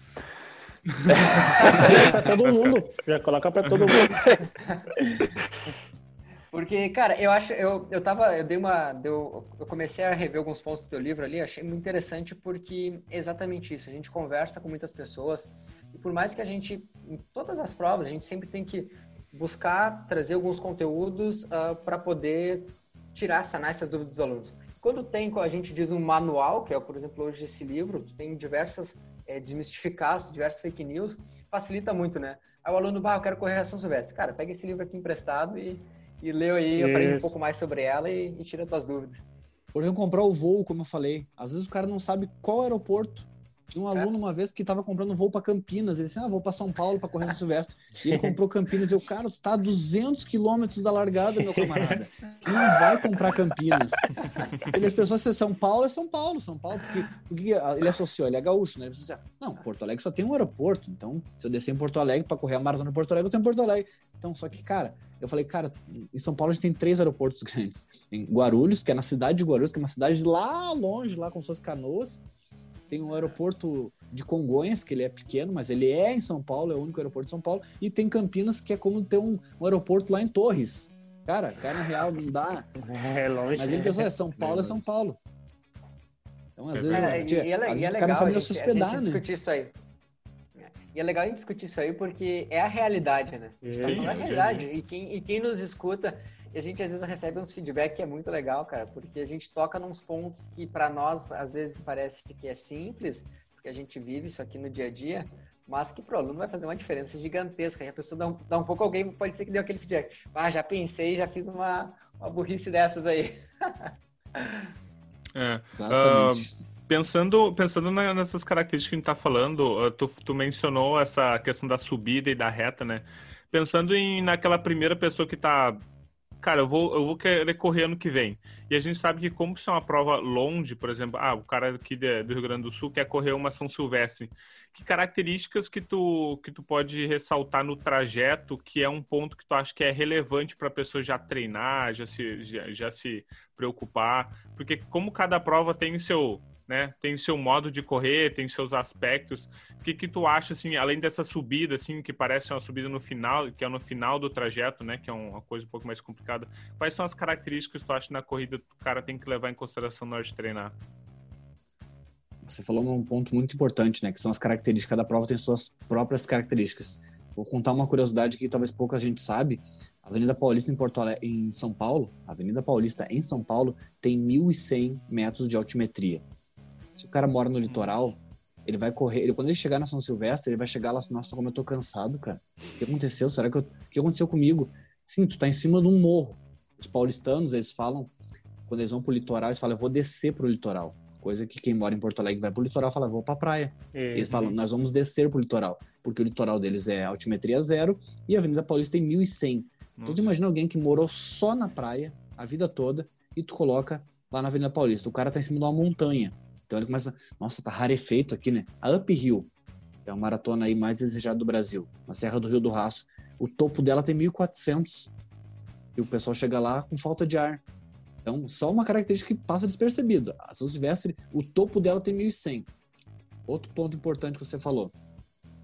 para todo mundo. Já coloca para todo mundo. Porque, cara, eu acho, eu, eu tava, eu dei uma, deu, eu comecei a rever alguns pontos do teu livro ali, achei muito interessante porque é exatamente isso, a gente conversa com muitas pessoas e por mais que a gente, em todas as provas, a gente sempre tem que buscar trazer alguns conteúdos uh, ah, para poder tirar, sanar essas dúvidas dos alunos. Quando tem, a gente diz um manual, que é, por exemplo, hoje esse livro, tem diversas, é, desmistificar diversas fake news, facilita muito, né? Aí o aluno, bah, eu quero correr a São Silvestre. Cara, pega esse livro aqui emprestado e e leu aí, Isso. aprende um pouco mais sobre ela e, e tira tuas dúvidas. Por exemplo, comprar o voo, como eu falei. Às vezes o cara não sabe qual aeroporto. Tinha um é. aluno uma vez que estava comprando um voo para Campinas. Ele disse: Ah, vou para São Paulo para correr São Silvestre. E ele comprou Campinas. E eu, cara, tu tá a 200 quilômetros da largada, meu camarada. Tu não vai comprar Campinas. E as pessoas dizem: São Paulo é São Paulo, São Paulo. Porque, porque ele associou, ele é gaúcho, né? Ele disse, Não, Porto Alegre só tem um aeroporto. Então, se eu descer em Porto Alegre para correr a maratona de Porto Alegre, eu tenho Porto Alegre. Então, só que, cara, eu falei, cara, em São Paulo a gente tem três aeroportos grandes. Em Guarulhos, que é na cidade de Guarulhos, que é uma cidade lá longe, lá com suas canoas. Tem um aeroporto de Congonhas, que ele é pequeno, mas ele é em São Paulo, é o único aeroporto de São Paulo. E tem Campinas, que é como ter um, um aeroporto lá em Torres. Cara, cara, na real, não dá. É longe. Mas ele pensou, é São Paulo, é São Paulo. Então, às vezes, é, tia, e é, às vezes é legal, o cara não sabe se hospedar, a gente né? discutir isso aí. E é legal a gente discutir isso aí porque é a realidade, né? A gente tá falando a realidade. E quem, e quem nos escuta, e a gente às vezes recebe uns feedback que é muito legal, cara, porque a gente toca nos pontos que para nós às vezes parece que é simples, porque a gente vive isso aqui no dia a dia, mas que pro aluno vai fazer uma diferença gigantesca. E a pessoa dá um, dá um pouco alguém, pode ser que deu aquele feedback. Ah, já pensei, já fiz uma, uma burrice dessas aí. é. Exatamente. Uh pensando, pensando nessas características que a gente está falando, tu, tu, mencionou essa questão da subida e da reta, né? Pensando em naquela primeira pessoa que está cara, eu vou, eu vou querer correr ano que vem. E a gente sabe que como isso é uma prova longe, por exemplo, ah, o cara aqui do Rio Grande do Sul quer correr uma São Silvestre. Que características que tu, que tu pode ressaltar no trajeto que é um ponto que tu acha que é relevante para a pessoa já treinar, já se, já, já se preocupar? Porque como cada prova tem seu né? Tem seu modo de correr, tem seus aspectos. O que que tu acha, assim, além dessa subida, assim, que parece uma subida no final, que é no final do trajeto, né? Que é uma coisa um pouco mais complicada. Quais são as características que tu acha na corrida que o cara tem que levar em consideração na hora de treinar? Você falou um ponto muito importante, né? Que são as características. Cada prova tem suas próprias características. Vou contar uma curiosidade que talvez pouca gente sabe. A Avenida Paulista em Porto Alegre, em São Paulo, a Avenida Paulista em São Paulo tem 1.100 metros de altimetria. Se o cara mora no litoral, ele vai correr. Ele, quando ele chegar na São Silvestre, ele vai chegar lá assim, nossa, como eu tô cansado, cara. O que aconteceu? Será que eu, o que aconteceu comigo? Sim, tu tá em cima de um morro. Os paulistanos, eles falam, quando eles vão pro litoral, eles falam, eu vou descer pro litoral. Coisa que quem mora em Porto Alegre vai pro litoral fala, vou pra praia. Eles falam, nós vamos descer pro litoral, porque o litoral deles é altimetria zero e a Avenida Paulista tem 1.100. Então tu imagina alguém que morou só na praia a vida toda e tu coloca lá na Avenida Paulista. O cara tá em cima de uma montanha. Então ele começa, nossa, tá rarefeito aqui, né? A Uphill, é a maratona aí mais desejada do Brasil, na Serra do Rio do Rastro. O topo dela tem 1.400 e o pessoal chega lá com falta de ar. Então, só uma característica que passa despercebido. A São Silvestre, o topo dela tem 1.100. Outro ponto importante que você falou.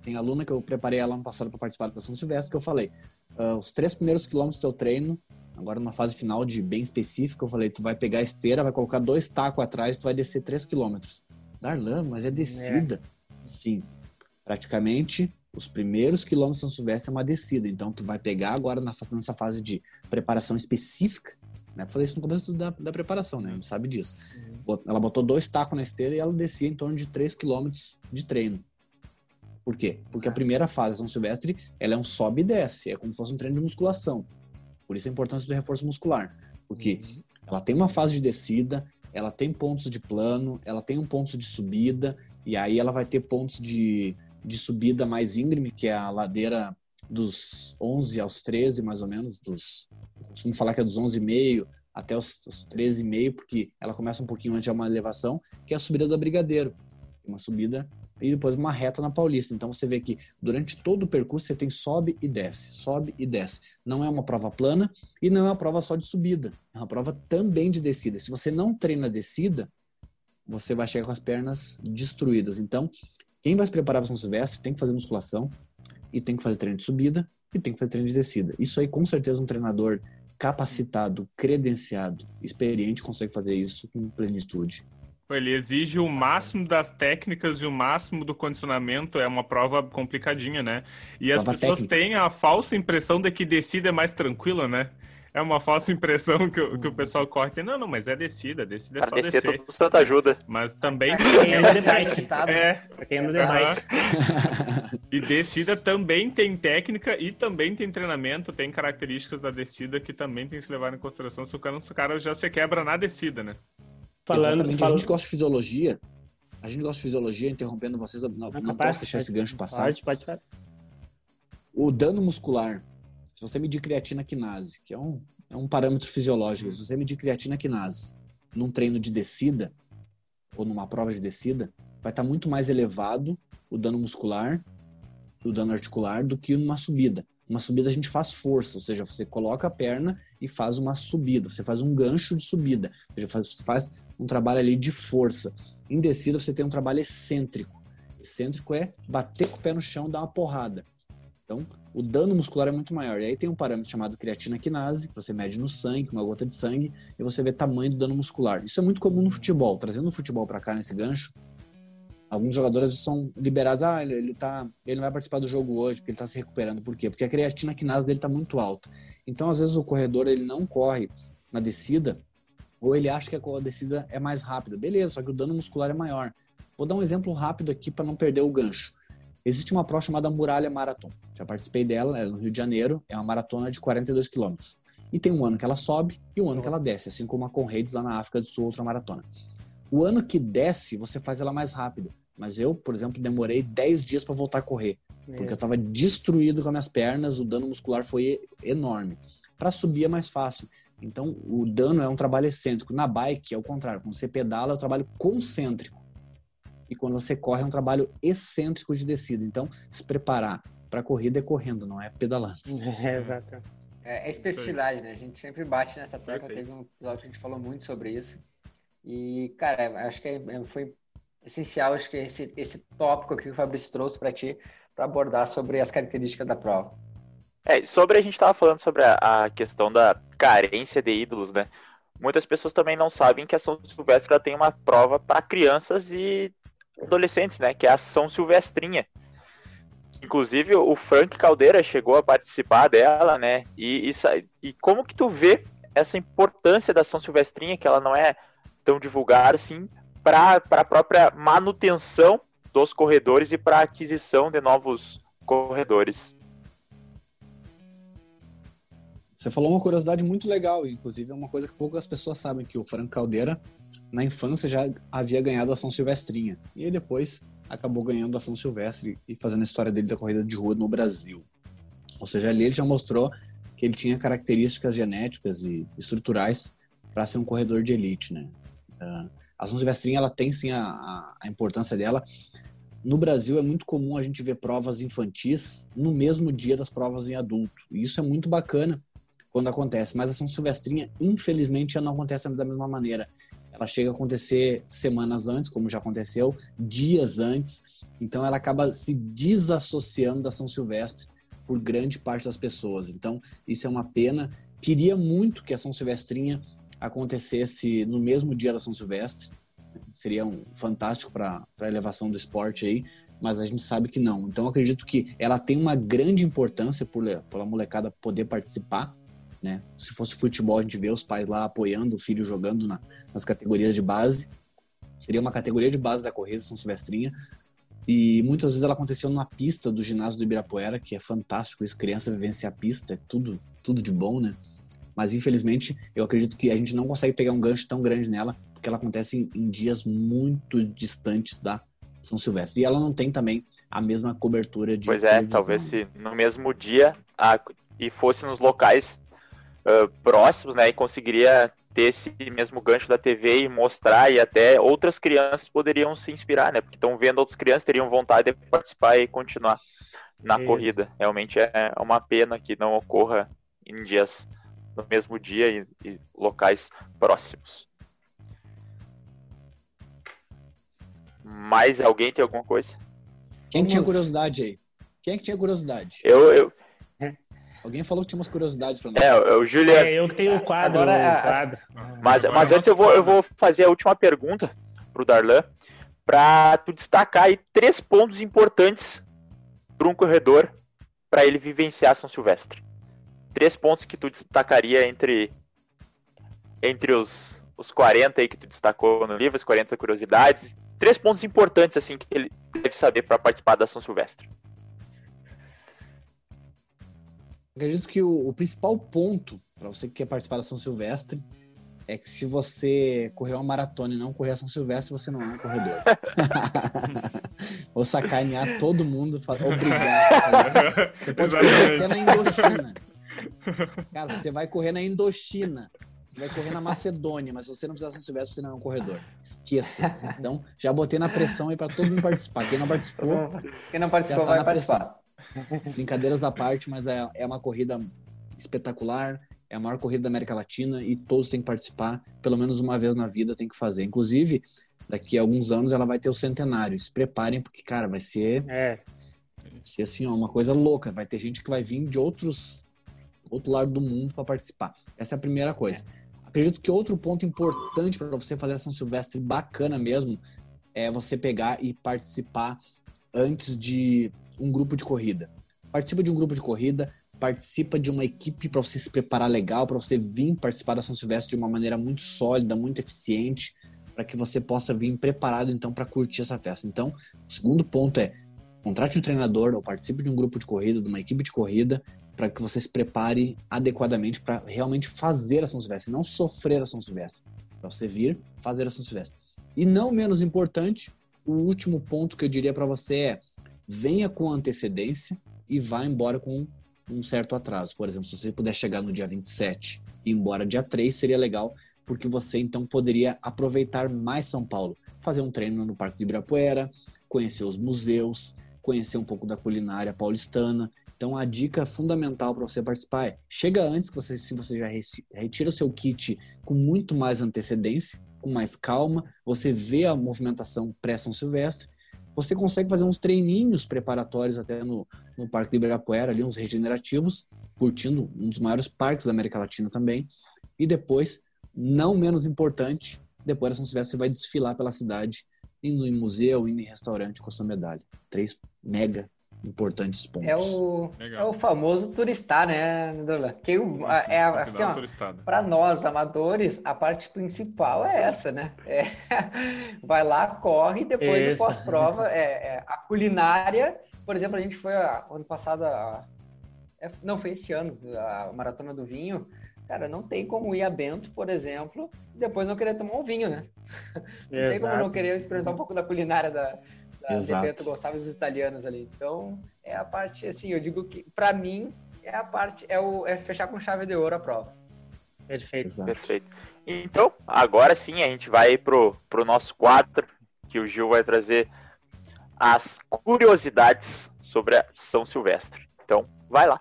Tem aluna que eu preparei ela ano passado para participar da São Silvestre, que eu falei, uh, os três primeiros quilômetros do seu treino, agora numa fase final de bem específica, eu falei, tu vai pegar a esteira, vai colocar dois tacos atrás, tu vai descer três quilômetros. Darlan, mas é descida. É. Sim. Praticamente, os primeiros quilômetros de São Silvestre é uma descida. Então, tu vai pegar agora nessa fase de preparação específica, né? Falei isso no começo da, da preparação, né? A gente sabe disso. Uhum. Ela botou dois tacos na esteira e ela descia em torno de 3 km de treino. Por quê? Porque a primeira fase, São Silvestre, ela é um sobe e desce, é como se fosse um treino de musculação. Por isso a importância do reforço muscular. Porque uhum. ela tem uma fase de descida, ela tem pontos de plano, ela tem um ponto de subida, e aí ela vai ter pontos de, de subida mais íngreme, que é a ladeira dos 11 aos 13, mais ou menos, dos costumo falar que é dos 11,5 até os, os 13,5, porque ela começa um pouquinho antes de uma elevação, que é a subida da Brigadeiro. Uma subida e depois uma reta na Paulista. Então você vê que durante todo o percurso você tem sobe e desce, sobe e desce. Não é uma prova plana e não é uma prova só de subida, é uma prova também de descida. Se você não treina descida, você vai chegar com as pernas destruídas. Então, quem vai se preparar para São Silvestre tem que fazer musculação e tem que fazer treino de subida e tem que fazer treino de descida. Isso aí com certeza um treinador capacitado, credenciado, experiente consegue fazer isso com plenitude. Ele exige o máximo das técnicas e o máximo do condicionamento. É uma prova complicadinha, né? E prova as pessoas técnica. têm a falsa impressão de que descida é mais tranquila, né? É uma falsa impressão que, que o pessoal corre. Não, não, mas é descida, descida é só descer. descer. Tudo Santa ajuda. Mas também... quem anda de bike. É. Pra quem anda de bike. E descida também tem técnica e também tem treinamento, tem características da descida que também tem que se levar em consideração se o cara, se o cara já se quebra na descida, né? Falando, Exatamente. A gente gosta de fisiologia. A gente gosta de fisiologia, interrompendo vocês. Não, não, não posso deixar esse gancho passar. Pode, pode, pode. O dano muscular se você medir creatina quinase, que é um, é um parâmetro fisiológico, se você medir creatina quinase num treino de descida ou numa prova de descida, vai estar muito mais elevado o dano muscular, o dano articular, do que numa subida. Uma subida a gente faz força, ou seja, você coloca a perna e faz uma subida, você faz um gancho de subida, ou seja, faz, faz um trabalho ali de força. Em descida você tem um trabalho excêntrico. Excêntrico é bater com o pé no chão, dar uma porrada. Então, o dano muscular é muito maior. E aí tem um parâmetro chamado creatina quinase, que você mede no sangue, uma gota de sangue, e você vê tamanho do dano muscular. Isso é muito comum no futebol. Trazendo o futebol para cá nesse gancho, alguns jogadores são liberados, ah, ele, ele, tá, ele não vai participar do jogo hoje, porque ele está se recuperando. Por quê? Porque a creatina quinase dele está muito alta. Então, às vezes, o corredor ele não corre na descida, ou ele acha que a descida é mais rápida. Beleza, só que o dano muscular é maior. Vou dar um exemplo rápido aqui para não perder o gancho. Existe uma prova chamada Muralha Marathon. Já participei dela, é no Rio de Janeiro, é uma maratona de 42 quilômetros. E tem um ano que ela sobe e um ano que ela desce, assim como a Conrads lá na África do Sul, outra maratona. O ano que desce, você faz ela mais rápido. Mas eu, por exemplo, demorei 10 dias para voltar a correr, porque eu estava destruído com as minhas pernas, o dano muscular foi enorme. Para subir é mais fácil. Então, o dano é um trabalho excêntrico. Na bike, é o contrário. Quando você pedala, é um trabalho concêntrico e quando você corre é um trabalho excêntrico de descida. Então, se preparar para corrida é correndo, não é pedalando. É, exato. É, é especificidade, né? A gente sempre bate nessa tecla. Teve um episódio que a gente falou muito sobre isso. E, cara, acho que é, foi essencial acho que esse, esse tópico aqui que o Fabrício trouxe para ti, para abordar sobre as características da prova. É, sobre a gente estava falando sobre a, a, questão da carência de ídolos, né? Muitas pessoas também não sabem que a São Silvestre tem uma prova para crianças e adolescentes, né? Que é a São Silvestrinha. Inclusive o Frank Caldeira chegou a participar dela, né? E, isso, e como que tu vê essa importância da São Silvestrinha, que ela não é tão divulgada assim, para a própria manutenção dos corredores e para aquisição de novos corredores? Você falou uma curiosidade muito legal, inclusive é uma coisa que poucas pessoas sabem, que o Franco Caldeira, na infância, já havia ganhado a São Silvestrinha. E aí depois acabou ganhando a São Silvestre e fazendo a história dele da corrida de rua no Brasil. Ou seja, ali ele já mostrou que ele tinha características genéticas e estruturais para ser um corredor de elite, né? Uh, a São Silvestrinha, ela tem sim a, a importância dela, no Brasil é muito comum a gente ver provas infantis no mesmo dia das provas em adulto. E isso é muito bacana quando acontece. Mas a São Silvestrinha, infelizmente, não acontece da mesma maneira. Ela chega a acontecer semanas antes, como já aconteceu, dias antes. Então ela acaba se desassociando da São Silvestre por grande parte das pessoas. Então isso é uma pena. Queria muito que a São Silvestrinha acontecesse no mesmo dia da São Silvestre seria um fantástico para a elevação do esporte aí, mas a gente sabe que não. Então acredito que ela tem uma grande importância por pela molecada poder participar, né? Se fosse futebol a gente vê os pais lá apoiando o filho jogando na, nas categorias de base. Seria uma categoria de base da corrida São Silvestrinha. E muitas vezes ela aconteceu numa pista do ginásio do Ibirapuera, que é fantástico, isso criança vivenciar a pista, é tudo, tudo de bom, né? Mas infelizmente, eu acredito que a gente não consegue pegar um gancho tão grande nela porque ela acontece em, em dias muito distantes da São Silvestre. E ela não tem também a mesma cobertura de. Pois é, televisão. talvez se no mesmo dia a, e fosse nos locais uh, próximos, né, e conseguiria ter esse mesmo gancho da TV e mostrar, e até outras crianças poderiam se inspirar, né? Porque estão vendo outras crianças, teriam vontade de participar e continuar na Isso. corrida. Realmente é uma pena que não ocorra em dias no mesmo dia e, e locais próximos. Mais alguém tem alguma coisa? Quem que tinha curiosidade aí? Quem é que tinha curiosidade? Eu, eu. Alguém falou que tinha umas curiosidades pra nós. É, o Juliano. É, eu tenho o quadro. Agora, o quadro. Mas, mas antes eu vou, eu vou fazer a última pergunta pro Darlan, para tu destacar aí três pontos importantes para um corredor para ele vivenciar São Silvestre. Três pontos que tu destacaria entre entre os, os 40 aí que tu destacou no livro, as 40 curiosidades, três pontos importantes assim que ele deve saber para participar da São Silvestre. Acredito que o, o principal ponto para você que quer participar da São Silvestre é que se você correr uma maratona e não correr a São Silvestre, você não é um corredor. Vou sacanear todo mundo, obrigado. Você pode correr até na Indochina. Cara, você vai correr na Indochina vai correr na Macedônia, mas se você não fizer São Silvestre, você não é um corredor. Esqueça. Então, já botei na pressão aí para todo mundo participar. Quem não participou. Quem não participou tá vai participar. Brincadeiras à parte, mas é, é uma corrida espetacular. É a maior corrida da América Latina e todos têm que participar, pelo menos uma vez na vida tem que fazer. Inclusive, daqui a alguns anos ela vai ter o centenário. Se preparem, porque, cara, vai ser. É. Vai ser assim, ó, uma coisa louca. Vai ter gente que vai vir de outros outro lado do mundo para participar. Essa é a primeira coisa. É. Acredito que outro ponto importante para você fazer a São Silvestre bacana mesmo é você pegar e participar antes de um grupo de corrida. Participa de um grupo de corrida, participa de uma equipe para você se preparar legal, para você vir participar da São Silvestre de uma maneira muito sólida, muito eficiente, para que você possa vir preparado então para curtir essa festa. Então, o segundo ponto é contrate um treinador ou participe de um grupo de corrida, de uma equipe de corrida para que você se prepare adequadamente para realmente fazer a São Silvestre, não sofrer a São Silvestre. Para você vir fazer a São Silvestre. E não menos importante, o último ponto que eu diria para você é: venha com antecedência e vá embora com um certo atraso. Por exemplo, se você puder chegar no dia 27 e ir embora dia 3, seria legal, porque você então poderia aproveitar mais São Paulo. Fazer um treino no Parque de Ibirapuera, conhecer os museus, conhecer um pouco da culinária paulistana então a dica fundamental para você participar é: chega antes que você, se você já retira o seu kit com muito mais antecedência, com mais calma, você vê a movimentação pré-São Silvestre, você consegue fazer uns treininhos preparatórios até no, no Parque de Ibirapuera, ali uns regenerativos, curtindo um dos maiores parques da América Latina também. E depois, não menos importante, depois da São Silvestre você vai desfilar pela cidade, indo em museu, indo em restaurante com a sua medalha. Três mega importantes pontos. É o, é o famoso turistar, né, Ndola? Que o, é assim, ó, para nós amadores, a parte principal é essa, né? É, vai lá, corre, depois Isso. do pós-prova, é, é, a culinária. Por exemplo, a gente foi a, ano passado a, É, não, foi esse ano, a Maratona do Vinho. Cara, não tem como ir a Bento, por exemplo, e depois não querer tomar um vinho, né? não tem como não querer experimentar um pouco da culinária da, de Bento Gonçalves os italianos ali. Então, é a parte, assim, eu digo que, para mim, é a parte, é, o, é fechar com chave de ouro a prova. Perfeito. Exato. Perfeito. Então, agora sim, a gente vai pro, pro nosso quadro, que o Gil vai trazer as curiosidades sobre a São Silvestre. Então, vai lá.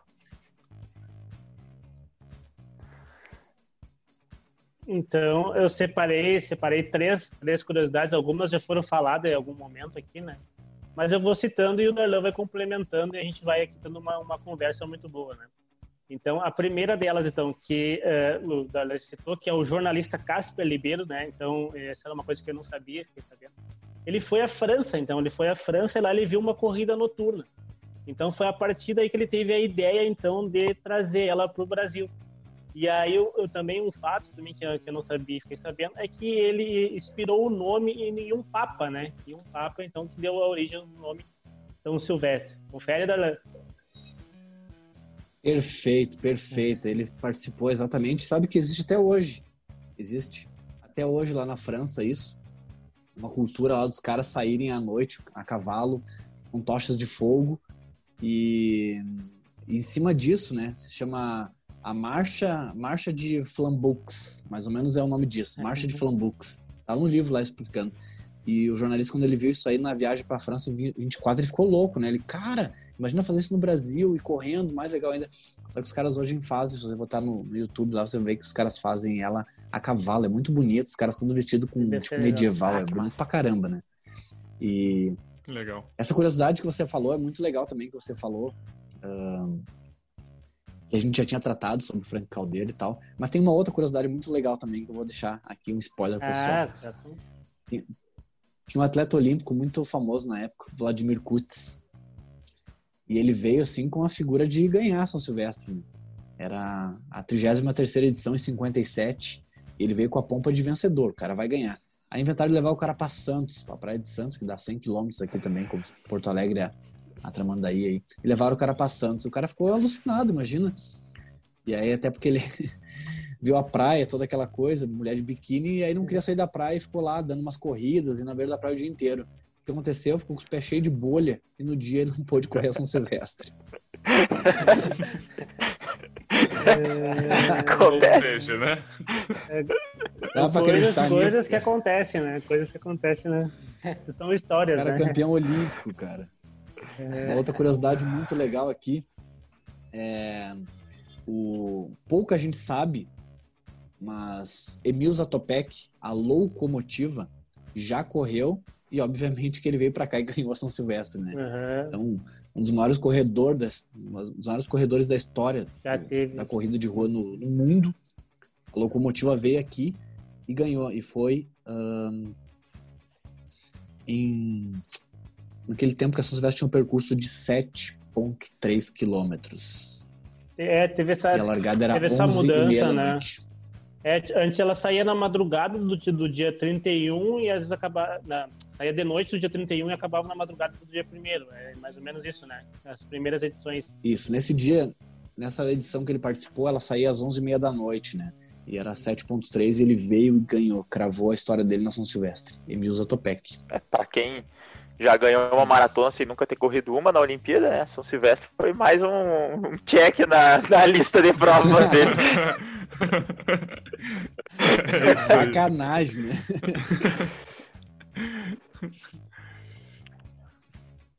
Então, eu separei, separei três, três curiosidades, algumas já foram faladas em algum momento aqui, né? Mas eu vou citando e o Nerlan vai complementando e a gente vai aqui tendo uma, uma conversa muito boa, né? Então, a primeira delas, então, que uh, o Darlan citou, que é o jornalista Casper Libero, né? Então, essa era uma coisa que eu não sabia, fiquei sabendo. Ele foi à França, então, ele foi à França e lá ele viu uma corrida noturna. Então, foi a partir daí que ele teve a ideia, então, de trazer ela para o Brasil. E aí, eu, eu, também, um fato também que eu, que eu não sabia, fiquei sabendo, é que ele inspirou o nome em um papa, né? Em um papa, então, que deu a origem do nome São Silvestre. Confere, Darlan. Perfeito, perfeito. Ele participou exatamente. Sabe que existe até hoje. Existe até hoje lá na França isso. Uma cultura lá dos caras saírem à noite a cavalo com tochas de fogo e, e em cima disso, né, se chama a marcha marcha de Flambeaux, mais ou menos é o nome disso, marcha de uhum. Flambeaux. Tá no livro lá explicando. E o jornalista quando ele viu isso aí na viagem para França 24, ele ficou louco, né? Ele, cara, Imagina fazer isso no Brasil e correndo, mais legal ainda. Só que os caras hoje fazem, se você botar no, no YouTube lá, você vê que os caras fazem ela a cavalo, é muito bonito, os caras tudo vestido com tipo, medieval, é bonito pra caramba, né? E. Legal. Essa curiosidade que você falou é muito legal também, que você falou. Uh, que a gente já tinha tratado sobre o Frank Caldeira e tal. Mas tem uma outra curiosidade muito legal também, que eu vou deixar aqui um spoiler pro pessoal. Ah, tinha um atleta olímpico muito famoso na época, Vladimir Kutz. E ele veio assim com a figura de ganhar São Silvestre. Né? Era a 33 edição em 57. E ele veio com a pompa de vencedor. O cara vai ganhar. Aí inventaram levar o cara para Santos, pra Praia de Santos, que dá 100 quilômetros aqui também, como Porto Alegre, a, a Tramandaí aí. E levaram o cara para Santos. O cara ficou alucinado, imagina. E aí, até porque ele viu a praia, toda aquela coisa, mulher de biquíni, e aí não queria sair da praia e ficou lá dando umas corridas e na beira da praia o dia inteiro que aconteceu? Ficou com os pés cheios de bolha e no dia ele não pôde correr a São Silvestre. É... Acontece, né? É... Dá pra acreditar coisas nisso, que acontecem, né? Coisas que acontecem, né? São histórias, cara, né? campeão olímpico, cara. Uma outra curiosidade muito legal aqui é o pouca gente sabe, mas Emil Zatopek, a locomotiva, já correu e obviamente que ele veio para cá e ganhou a São Silvestre, né? Uhum. Então, um dos maiores corredores, um dos maiores corredores da história da corrida de rua no, no, mundo. A locomotiva veio aqui e ganhou e foi um, em naquele tempo que a São Silvestre tinha um percurso de 7.3 quilômetros. É, teve essa, e a largada era teve 11 essa mudança, né? É, antes ela saía na madrugada do, do dia 31 e às vezes acabava. Na, saía de noite do dia 31 e acabava na madrugada do dia 1 É mais ou menos isso, né? As primeiras edições. Isso, nesse dia, nessa edição que ele participou, ela saía às 11h30 da noite, né? E era 7.3 e ele veio e ganhou, cravou a história dele na São Silvestre. Emil Zatopek. É, pra quem já ganhou uma maratona sem nunca ter corrido uma na Olimpíada, né? São Silvestre foi mais um, um check na, na lista de provas dele. É sacanagem, né?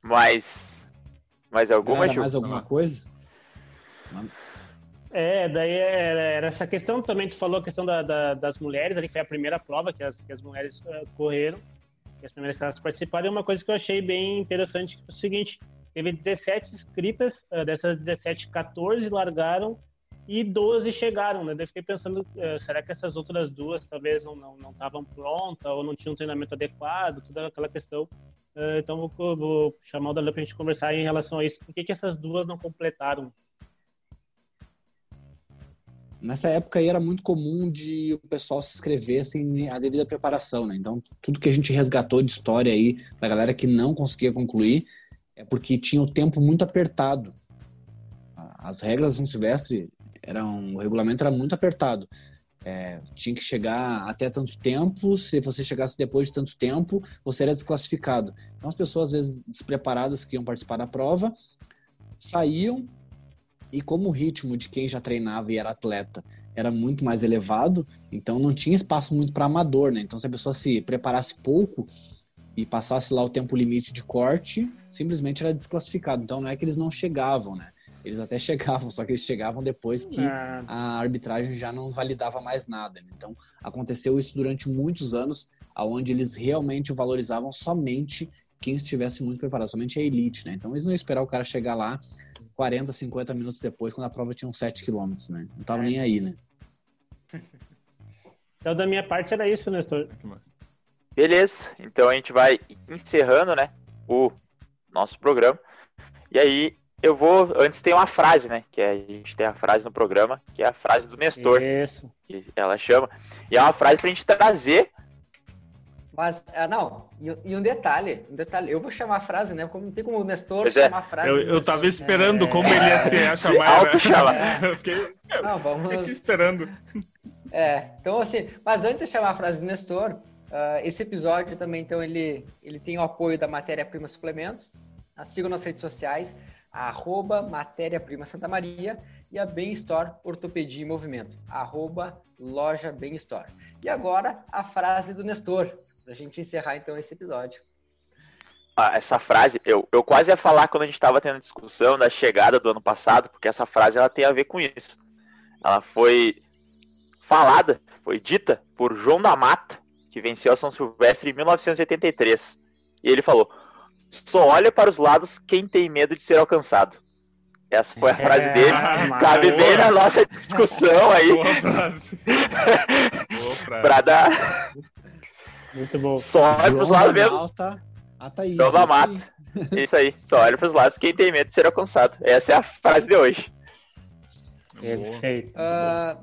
Mas. Mais alguma, Galera, Mais alguma coisa? É, daí era essa questão também, tu falou a questão da, da, das mulheres, ali foi a primeira prova que as, que as mulheres uh, correram as primeiras classes participaram, e uma coisa que eu achei bem interessante é o seguinte, teve 17 inscritas, uh, dessas 17, 14 largaram e 12 chegaram, né? Daí fiquei pensando, uh, será que essas outras duas talvez não estavam prontas ou não tinham treinamento adequado, toda aquela questão. Uh, então vou, vou, chamar o Dalila para a gente conversar em relação a isso. Por que, que essas duas não completaram Nessa época aí era muito comum de o pessoal se inscrever sem a devida preparação, né? Então, tudo que a gente resgatou de história aí da galera que não conseguia concluir é porque tinha o tempo muito apertado. as regras São Silvestre eram, o regulamento era muito apertado. É, tinha que chegar até tanto tempo, se você chegasse depois de tanto tempo, você era desclassificado. Então as pessoas, às vezes, despreparadas que iam participar da prova, saíam e como o ritmo de quem já treinava e era atleta era muito mais elevado, então não tinha espaço muito para amador, né? Então se a pessoa se preparasse pouco e passasse lá o tempo limite de corte, simplesmente era desclassificado. Então não é que eles não chegavam, né? Eles até chegavam, só que eles chegavam depois que a arbitragem já não validava mais nada. Né? Então aconteceu isso durante muitos anos, aonde eles realmente valorizavam somente quem estivesse muito preparado, somente a elite, né? Então eles não iam esperar o cara chegar lá 40, 50 minutos depois, quando a prova tinha uns 7 km, né? Não tava é. nem aí, né? Então, da minha parte, era isso, Nestor. Beleza, então a gente vai encerrando, né, o nosso programa. E aí, eu vou. Antes tem uma frase, né? Que é, a gente tem a frase no programa, que é a frase do Nestor. Isso. Que ela chama. E é uma frase pra gente trazer mas, ah, não, e, e, um detalhe, um detalhe, eu vou chamar a frase, né? Como não tem como o Nestor é. chamar a frase. Eu, eu tava esperando é... como ele ia se chamar. Né? É. Eu fiquei, não, vamos... fiquei esperando. É, então assim, mas antes de chamar a frase do Nestor, uh, esse episódio também, então, ele, ele tem o apoio da Matéria Prima Suplementos. Uh, sigam nas redes sociais, arroba Matéria Prima Santa Maria e a Bem Store Ortopedia e Movimento, arroba Loja Bem Store. E agora, a frase do Nestor pra gente encerrar então esse episódio. Ah, essa frase, eu, eu quase ia falar quando a gente estava tendo discussão da chegada do ano passado, porque essa frase ela tem a ver com isso. Ela foi falada, foi dita por João da Mata, que venceu a São Silvestre em 1983. E ele falou: só olha para os lados quem tem medo de ser alcançado. Essa foi a frase é, dele. Cabe bem na nossa discussão aí. Boa frase. Boa frase. pra dar. Muito bom. Só olha pros lados mesmo. Alta, Ataíde, João da Mata. Isso aí. Só olha pros lados. Quem tem medo de ser alcançado. Essa é a frase de hoje. Perfeito. Uh,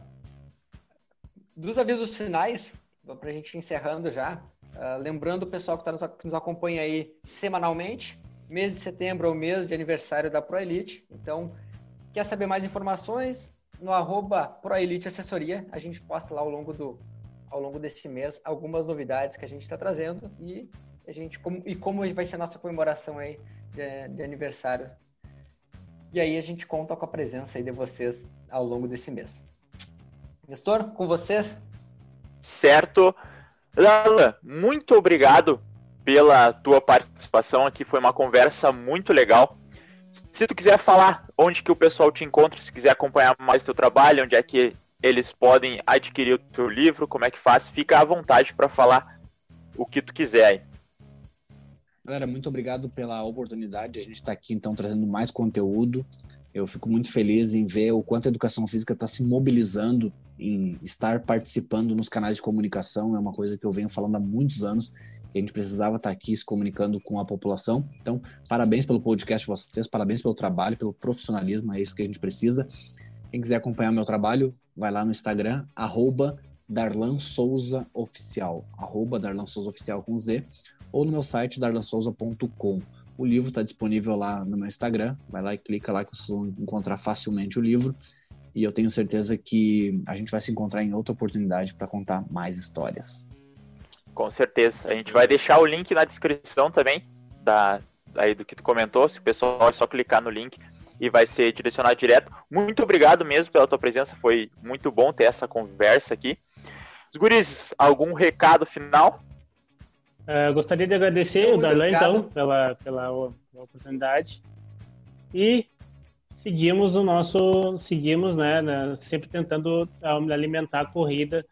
dos avisos finais, pra gente encerrando já. Uh, lembrando o pessoal que, tá nos, que nos acompanha aí semanalmente. Mês de setembro é o mês de aniversário da ProElite. Então, quer saber mais informações? No arroba ProElite Assessoria, a gente posta lá ao longo do, ao longo desse mês algumas novidades que a gente está trazendo e a gente como, e como vai ser a nossa comemoração aí de, de, aniversário. E aí a gente conta com a presença aí de vocês ao longo desse mês. Nestor, com vocês? Certo. Lala, muito obrigado pela tua participação aqui, foi uma conversa muito legal. Se tu quiser falar onde que o pessoal te encontra, se quiser acompanhar mais teu trabalho, onde é que eles podem adquirir o teu livro, como é que faz? Fica à vontade para falar o que tu quiser. Galera, muito obrigado pela oportunidade. A gente está aqui então trazendo mais conteúdo. Eu fico muito feliz em ver o quanto a educação física está se mobilizando em estar participando nos canais de comunicação. É uma coisa que eu venho falando há muitos anos. A gente precisava estar tá aqui se comunicando com a população. Então, parabéns pelo podcast de vocês, parabéns pelo trabalho, pelo profissionalismo. É isso que a gente precisa. Quem quiser acompanhar meu trabalho, vai lá no Instagram, arroba Darlan Souza Oficial, arroba Darlan Souza Oficial com Z, ou no meu site darlansouza.com. O livro está disponível lá no meu Instagram, vai lá e clica lá que vocês vão encontrar facilmente o livro. E eu tenho certeza que a gente vai se encontrar em outra oportunidade para contar mais histórias. Com certeza. A gente vai deixar o link na descrição também da, aí do que tu comentou. Se o pessoal é só clicar no link, e vai ser direcionado direto. Muito obrigado mesmo pela tua presença, foi muito bom ter essa conversa aqui. Os guris, algum recado final? Uh, gostaria de agradecer o Darlan, então, pela, pela, pela, oportunidade. E seguimos o nosso, seguimos, né, né sempre tentando alimentar a corrida,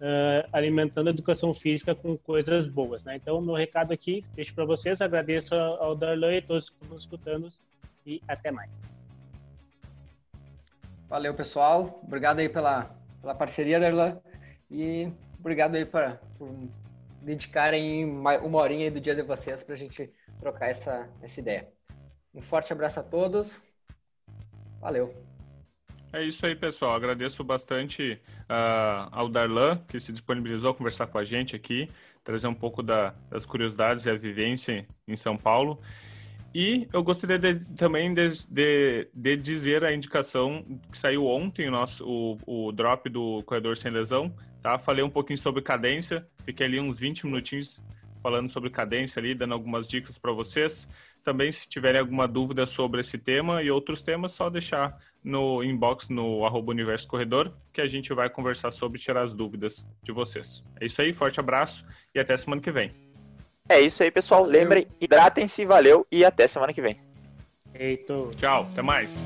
uh, alimentando a educação física com coisas boas, né? Então, meu recado aqui, deixo para vocês, agradeço ao Darlan e todos que estão escutando e até mais. Valeu, pessoal. Obrigado aí pela, pela parceria, Darlan. E obrigado aí pra, por dedicarem uma horinha do dia de vocês para a gente trocar essa, essa ideia. Um forte abraço a todos. Valeu. É isso aí, pessoal. Agradeço bastante uh, ao Darlan, que se disponibilizou a conversar com a gente aqui, trazer um pouco da, das curiosidades e a vivência em São Paulo. E eu gostaria de, também de, de, de, dizer a indicação que saiu ontem, o, nosso, o, o drop do Corredor Sem Lesão, tá? Falei um pouquinho sobre cadência, fiquei ali uns 20 minutinhos falando sobre cadência ali, dando algumas dicas para vocês. Também, se tiverem alguma dúvida sobre esse tema e outros temas, só deixar no inbox no arroba Universo Corredor, que a gente vai conversar sobre tirar as dúvidas de vocês. É isso aí, forte abraço e até semana que vem. É isso aí, pessoal. Lembrem, hidratem-se, valeu e até semana que vem. Eito. Tchau, até mais.